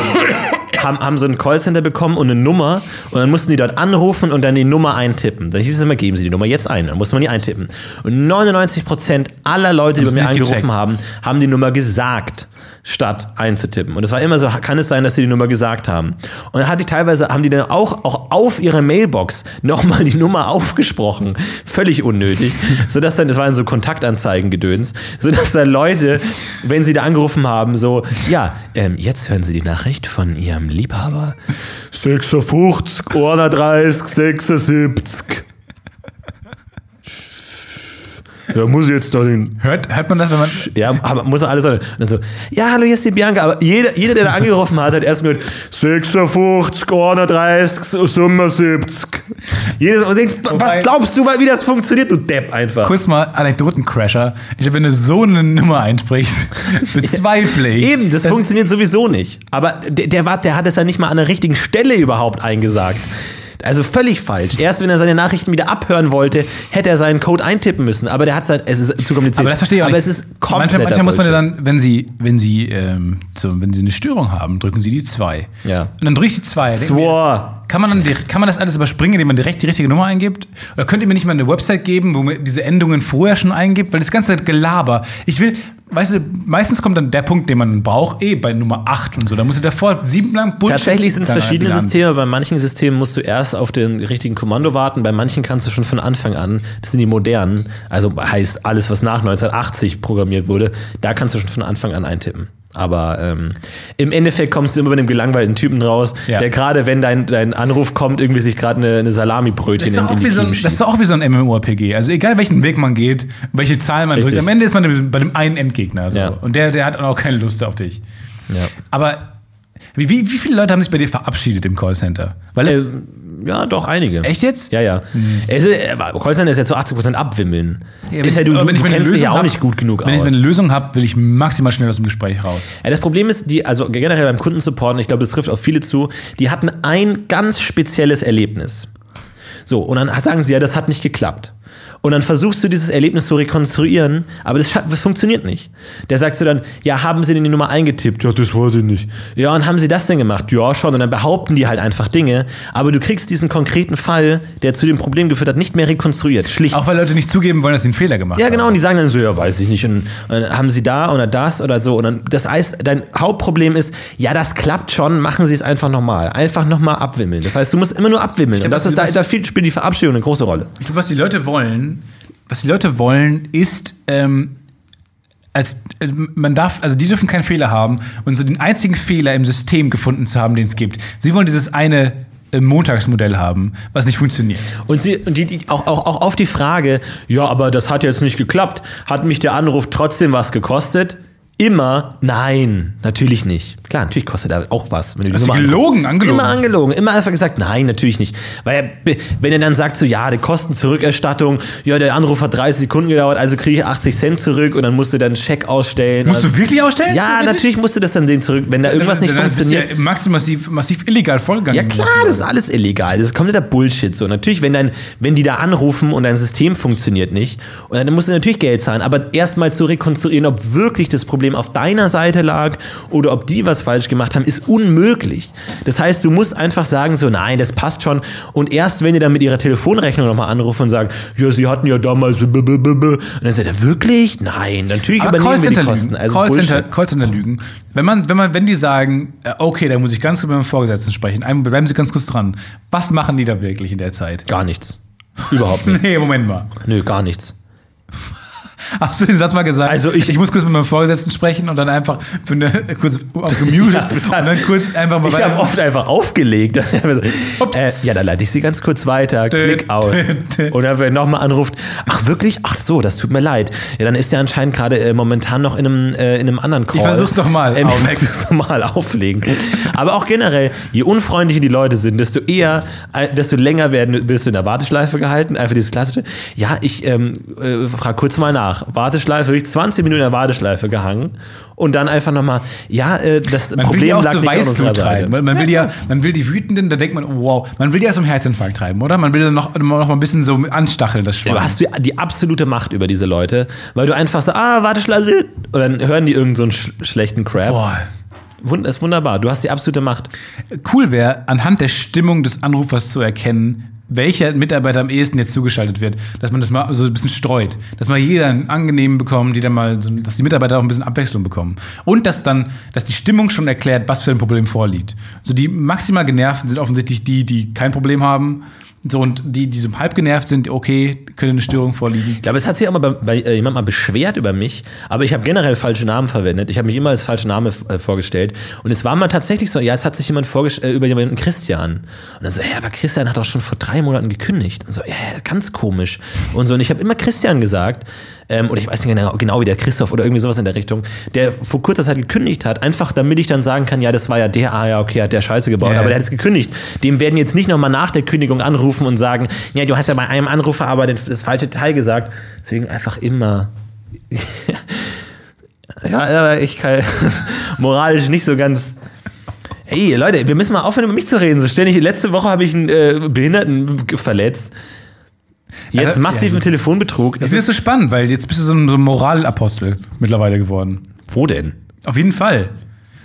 [COUGHS] haben, haben so ein Callcenter bekommen und eine Nummer und dann mussten die dort anrufen und dann die Nummer eintippen. Dann hieß es immer, geben Sie die Nummer jetzt ein. Dann musste man die eintippen. Und 99% aller Leute, die bei mir angerufen haben, haben die Nummer gesagt statt einzutippen. Und es war immer so, kann es sein, dass sie die Nummer gesagt haben. Und dann hatte ich teilweise, haben die dann auch, auch auf ihrer Mailbox nochmal die Nummer aufgesprochen. Völlig unnötig. [LAUGHS] sodass dann, das waren so Kontaktanzeigen-Gedöns, sodass dann Leute, wenn sie da angerufen haben, so, ja, ähm, jetzt hören sie die Nachricht von ihrem Liebhaber. 56, 31, 76. Ja, muss ich jetzt da den hört, hört man das, wenn man. ja, aber muss er alles sagen. Und dann so, ja, hallo, hier ist die Bianca. Aber jeder, jeder der da angerufen hat, hat erst mit 56, 31, 77. Jedes, und denkt, was glaubst du, wie das funktioniert, du Depp einfach? Kurz mal Anekdotencrasher. Ich glaube, wenn du so eine Nummer einsprichst, [LAUGHS] bezweifle ich. Eben, das, dass- funktioniert sowieso nicht. Aber der, der, war, der hat es ja nicht mal an der richtigen Stelle überhaupt eingesagt. Also völlig falsch. Erst wenn er seine Nachrichten wieder abhören wollte, hätte er seinen Code eintippen müssen. Aber der hat sein, es ist zu kompliziert. Aber das verstehe ich auch Aber nicht. es ist komplett. Manchmal, manchmal muss man ja dann, wenn Sie, wenn Sie, ähm, so, wenn Sie eine Störung haben, drücken Sie die 2. Ja. Und dann drücke ich die 2. Zwei. Kann man, dann, kann man das alles überspringen, indem man direkt die richtige Nummer eingibt? Oder könnt ihr mir nicht mal eine Website geben, wo man diese Endungen vorher schon eingibt? Weil das ganze Gelaber. Ich will, weißt du, meistens kommt dann der Punkt, den man braucht, eh bei Nummer 8 und so. Da muss ich davor sieben lang Bullshit Tatsächlich sind es verschiedene. Systeme. Bei manchen Systemen musst du erst auf den richtigen Kommando warten. Bei manchen kannst du schon von Anfang an, das sind die modernen, also heißt alles, was nach 1980 programmiert wurde, da kannst du schon von Anfang an eintippen. Aber ähm, im Endeffekt kommst du immer mit einem gelangweilten Typen raus, Ja. der gerade, wenn dein, dein Anruf kommt, irgendwie sich gerade eine, eine Das Salamibrötchen ist, in, in die so das ist doch auch wie so ein MMORPG. Also egal welchen Weg man geht, welche Zahl man Richtig. drückt, am Ende ist man bei dem einen Endgegner. So. Ja. Und der, der hat auch keine Lust auf dich. Ja. Aber wie, wie, wie viele Leute haben sich bei dir verabschiedet im Callcenter? Weil es, Äh, ja, doch, einige. echt jetzt? Ja, ja. Es ist, äh, Callcenter ist ja zu 80% abwimmeln. ist ja, du, du, kennst dich ja auch hab- nicht gut genug Wenn aus. ich mir eine Lösung habe, will ich maximal schnell aus dem Gespräch raus. Ja, das Problem ist, die, also generell beim Kundensupport, und ich glaube, das trifft auf viele zu, die hatten ein ganz spezielles Erlebnis. So, und dann sagen sie ja, das hat nicht geklappt. Und dann versuchst du dieses Erlebnis zu rekonstruieren, aber das, das funktioniert nicht. Der sagt so dann, ja, haben Sie denn die Nummer eingetippt? Ja, das weiß ich nicht. Ja, und haben Sie das denn gemacht? Ja, schon. Und dann behaupten die halt einfach Dinge, aber du kriegst diesen konkreten Fall, der zu dem Problem geführt hat, nicht mehr rekonstruiert. Schlicht. Auch weil Leute nicht zugeben wollen, dass sie einen Fehler gemacht Ja, haben. genau, und die sagen dann so, ja, weiß ich nicht. Und, äh, haben sie da oder das oder so. Und dann, das heißt, dein Hauptproblem ist, ja, das klappt schon, machen sie es einfach nochmal. Einfach nochmal abwimmeln. Das heißt, du musst immer nur abwimmeln. Und glaub, das ist, da, da spielt die Verabschiedung eine große Rolle. Ich glaube, was die Leute wollen, was die Leute wollen, ist, ähm, als äh, man darf, also die dürfen keinen Fehler haben und so den einzigen Fehler im System gefunden zu haben, den es gibt. Sie wollen dieses eine äh, Montagsmodell haben, was nicht funktioniert. Und, sie, und die, die, auch, auch, auch auf die Frage, ja, aber das hat jetzt nicht geklappt, hat mich der Anruf trotzdem was gekostet? Immer, nein, natürlich nicht. Klar, natürlich kostet er auch was. Wenn du Nummer gelogen, angelogen? Immer angelogen, immer einfach gesagt, nein, natürlich nicht. Weil er, wenn er dann sagt so, ja, die Kostenzurückerstattung, ja, der Anruf hat 30 Sekunden gedauert, also kriege ich 80 Cent zurück und dann musst du dann einen Scheck ausstellen. Musst du wirklich ausstellen? ja, Wirklich? natürlich musst du das dann sehen zurück, wenn da irgendwas nicht Dann bist du funktioniert. Ja maximal massiv, massiv illegal vorgegangen. Ja klar, das ist alles illegal. Das ist kompletter Bullshit. So natürlich, wenn dein, wenn die da anrufen und dein System funktioniert nicht, und dann musst du natürlich Geld zahlen. Aber erstmal zu rekonstruieren, ob wirklich das Problem auf deiner Seite lag oder ob die was falsch gemacht haben, ist unmöglich. Das heißt, du musst einfach sagen so, nein, das passt schon. Und erst wenn die dann mit ihrer Telefonrechnung nochmal anrufen und sagen, ja, sie hatten ja damals und dann sagt er wirklich, nein, natürlich Aber übernehmen wir die Kosten. Also Callcenter. Callcenter lügen. Wenn man, wenn man, wenn die sagen, äh, okay, da muss ich ganz kurz mit meinem Vorgesetzten sprechen, bleiben Sie ganz kurz dran. Was machen die da wirklich in der Zeit? Gar nichts. Überhaupt nichts. [LAUGHS] Nee, Moment mal. Nö, gar nichts. Hast du den Satz mal gesagt? Also ich- ich muss kurz mit meinem Vorgesetzten sprechen und dann einfach für eine kurz auf gemutet Ja, und dann kurz einfach mal Ich habe oft einfach aufgelegt. [LAUGHS] Äh, ja, dann leite ich sie ganz kurz weiter, klick aus. Und dann, wenn nochmal anruft, ach wirklich? Ach so, das tut mir leid. Ja, dann ist er anscheinend gerade äh, momentan noch in einem, äh, in einem anderen Call. [LAUGHS] Ich versuch's doch mal. Ähm, ich versuch's doch mal auflegen. Aber auch generell, je unfreundlicher die Leute sind, desto eher, äh, desto länger werden, wirst du in der Warteschleife gehalten. Einfach dieses klassische, ja, ich ähm, äh, frage kurz mal nach. Warteschleife, wirklich 20 Minuten in der Warteschleife gehangen und dann einfach nochmal, ja, äh, das Man will Problem lag so nicht an unserer Seite. Man, man will ja, man will die Wütenden, da denkt man, oh, wow, man will die ja zum Herzinfarkt treiben, oder? Man will dann noch, noch mal ein bisschen so anstacheln, das Schwein. Du hast die, die absolute Macht über diese Leute, weil du einfach so, ah, Warteschleife, und dann hören die irgend so einen sch schlechten Crap. Boah. Wund ist wunderbar, du hast die absolute Macht. Cool wäre, anhand der Stimmung des Anrufers zu erkennen, welcher Mitarbeiter am ehesten jetzt zugeschaltet wird, dass man das mal so ein bisschen streut, dass mal jeder einen angenehmen bekommt, die dann mal, dass die Mitarbeiter auch ein bisschen Abwechslung bekommen und dass dann, dass die Stimmung schon erklärt, was für ein Problem vorliegt. So die maximal genervten sind offensichtlich die, die kein Problem haben. So, und die, die so halb genervt sind, okay, können eine Störung vorliegen. Ich glaube, es hat sich auch mal bei, bei äh, jemand mal beschwert über mich, aber ich habe generell falsche Namen verwendet. Ich habe mich immer als falsche Name äh, vorgestellt. Und es war mal tatsächlich so, ja, es hat sich jemand äh, über jemanden Christian. Und dann so, ja, aber Christian hat doch schon vor drei Monaten gekündigt. Und so, ja, ganz komisch. Und so, und ich habe immer Christian gesagt. Ähm, oder ich weiß nicht genau, genau wie der Christoph oder irgendwie sowas in der Richtung, der vor kurzer Zeit gekündigt hat, einfach damit ich dann sagen kann, ja, das war ja der, ah ja, okay, hat der Scheiße gebaut, Ja. aber der hat es gekündigt. Dem werden jetzt nicht nochmal nach der Kündigung anrufen und sagen, ja, du hast ja bei einem Anrufer aber das, das falsche Teil gesagt. Deswegen einfach immer. [LAUGHS] ja, aber ich kann [LAUGHS] moralisch nicht so ganz. Ey, Leute, wir müssen mal aufhören, über mich zu reden. So ständig. Letzte Woche habe ich einen äh, Behinderten verletzt. Jetzt Ja, massiv ja. Telefonbetrug. Das ist jetzt so spannend, weil jetzt bist du so ein, so ein Moralapostel mittlerweile geworden. Wo denn? Auf jeden Fall.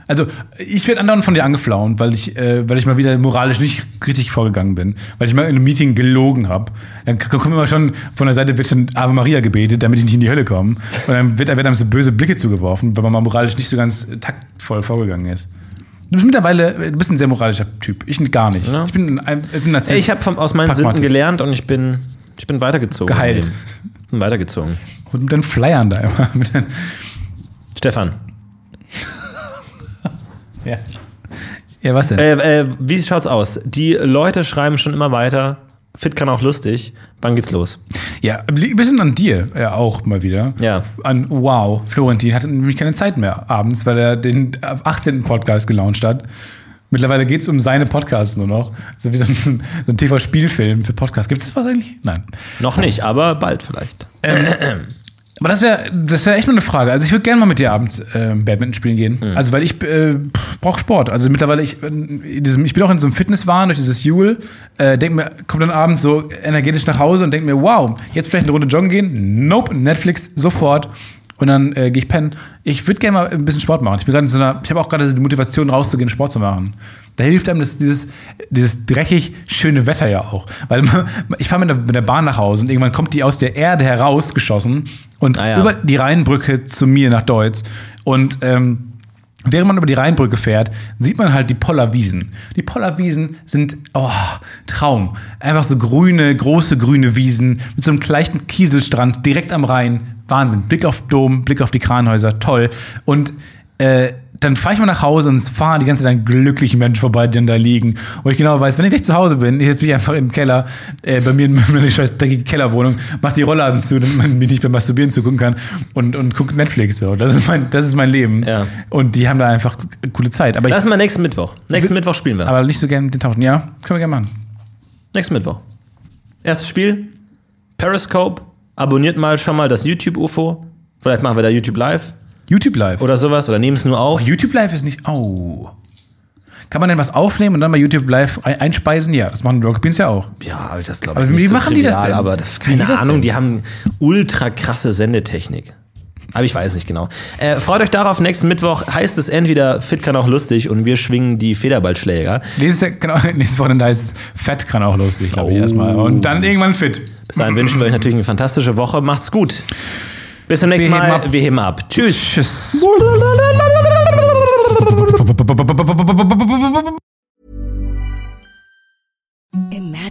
Also, ich werde andauernd von dir angeflaunt, weil ich, äh, weil ich mal wieder moralisch nicht richtig vorgegangen bin. Weil ich mal in einem Meeting gelogen habe. Dann k- kommt immer schon von der Seite wird schon Ave Maria gebetet, damit ich nicht in die Hölle komme. Und dann wird, wird einem so böse Blicke zugeworfen, weil man mal moralisch nicht so ganz taktvoll vorgegangen ist. Du bist mittlerweile, äh, du bist ein sehr moralischer Typ. Ich gar nicht. Ja. Ich bin ein, ich bin ein Narzisst. Ich habe aus meinen Sünden gelernt und ich bin, ich bin weitergezogen. Geheilt. Bin weitergezogen. Und mit den Flyern da immer. [LAUGHS] Stefan, [LAUGHS] ja. ja, was denn? äh, äh, wie schaut's aus? Die Leute schreiben schon immer weiter. Fit kann auch lustig. Wann geht's los? Ja, liegt ein bisschen an dir ja, auch mal wieder. Ja. An Wow. Florentin hatte nämlich keine Zeit mehr abends, weil er den 18. Podcast gelauncht hat. Mittlerweile geht es um seine Podcasts nur noch. So wie so ein, so ein TV-Spielfilm für Podcasts. Gibt es was eigentlich? Nein. Noch nicht, aber bald vielleicht. Aber das wäre das wär echt mal eine Frage. Also ich würde gerne mal mit dir abends äh, Badminton spielen gehen. Also weil ich äh, brauche Sport. Also mittlerweile, ich, in diesem, ich bin auch in so einem Fitnesswahn durch dieses Jule. Äh, denk mir, komme dann abends so energetisch nach Hause und denke mir, wow, jetzt vielleicht eine Runde joggen gehen. Nope, Netflix sofort. Und dann äh, gehe ich pennen. Ich würde gerne mal ein bisschen Sport machen. Ich bin gerade so einer, ich habe auch gerade die Motivation rauszugehen, Sport zu machen. Da hilft einem das, dieses, dieses dreckig schöne Wetter ja auch. Weil ich fahre mit, der- mit der Bahn nach Hause und irgendwann kommt die aus der Erde herausgeschossen und Ah ja. über die Rheinbrücke zu mir nach Deutz. Und ähm, während man über die Rheinbrücke fährt, sieht man halt die Pollerwiesen. Die Pollerwiesen sind, oh, Traum. Einfach so grüne, große grüne Wiesen mit so einem leichten Kieselstrand direkt am Rhein. Wahnsinn. Blick auf Dom, Blick auf die Kranhäuser, toll. Und äh, dann fahre ich mal nach Hause und fahren die ganze Zeit an glücklichen Menschen vorbei, die dann da liegen. Und ich genau weiß, wenn ich gleich zu Hause bin, ich setze mich einfach im Keller, äh, bei mir in [LAUGHS] meiner scheiß dreckigen Kellerwohnung, mach die Rollladen zu, damit man mir nicht beim Masturbieren zugucken kann und, und guckt Netflix so. Das ist mein, das ist mein Leben. Ja. Und die haben da einfach coole Zeit. Aber, ich, Lass mal nächsten Mittwoch. Nächsten Mittwoch spielen wir. aber nicht so gerne mit den Tauschen. Ja, können wir gerne machen. Nächsten Mittwoch. Erstes Spiel, Periscope. Abonniert mal schon mal das YouTube-UFO. Vielleicht machen wir da YouTube Live YouTube Live. oder sowas oder nehmen es nur auf. YouTube Live ist nicht. Oh. Kann man denn was aufnehmen und dann bei YouTube Live ein- einspeisen? Ja, das machen Rocket Beans ja auch. Ja, aber das glaube Aber ich wie nicht machen die das trivial, denn? Aber das, keine die das Ahnung, die haben ultra krasse Sendetechnik. Aber ich weiß nicht genau. Äh, freut euch darauf, nächsten Mittwoch heißt es entweder Fit kann auch lustig und wir schwingen die Federballschläger. Nächstes, genau, [LAUGHS] nächstes Wochenende heißt es Fett kann auch lustig, glaube ich, Oh. erstmal. Und dann irgendwann fit. Bis dahin wünschen wir euch natürlich eine fantastische Woche. Macht's gut. Bis zum nächsten Wir heben Mal. ab. Wir heben ab. Tschüss. Tschüss.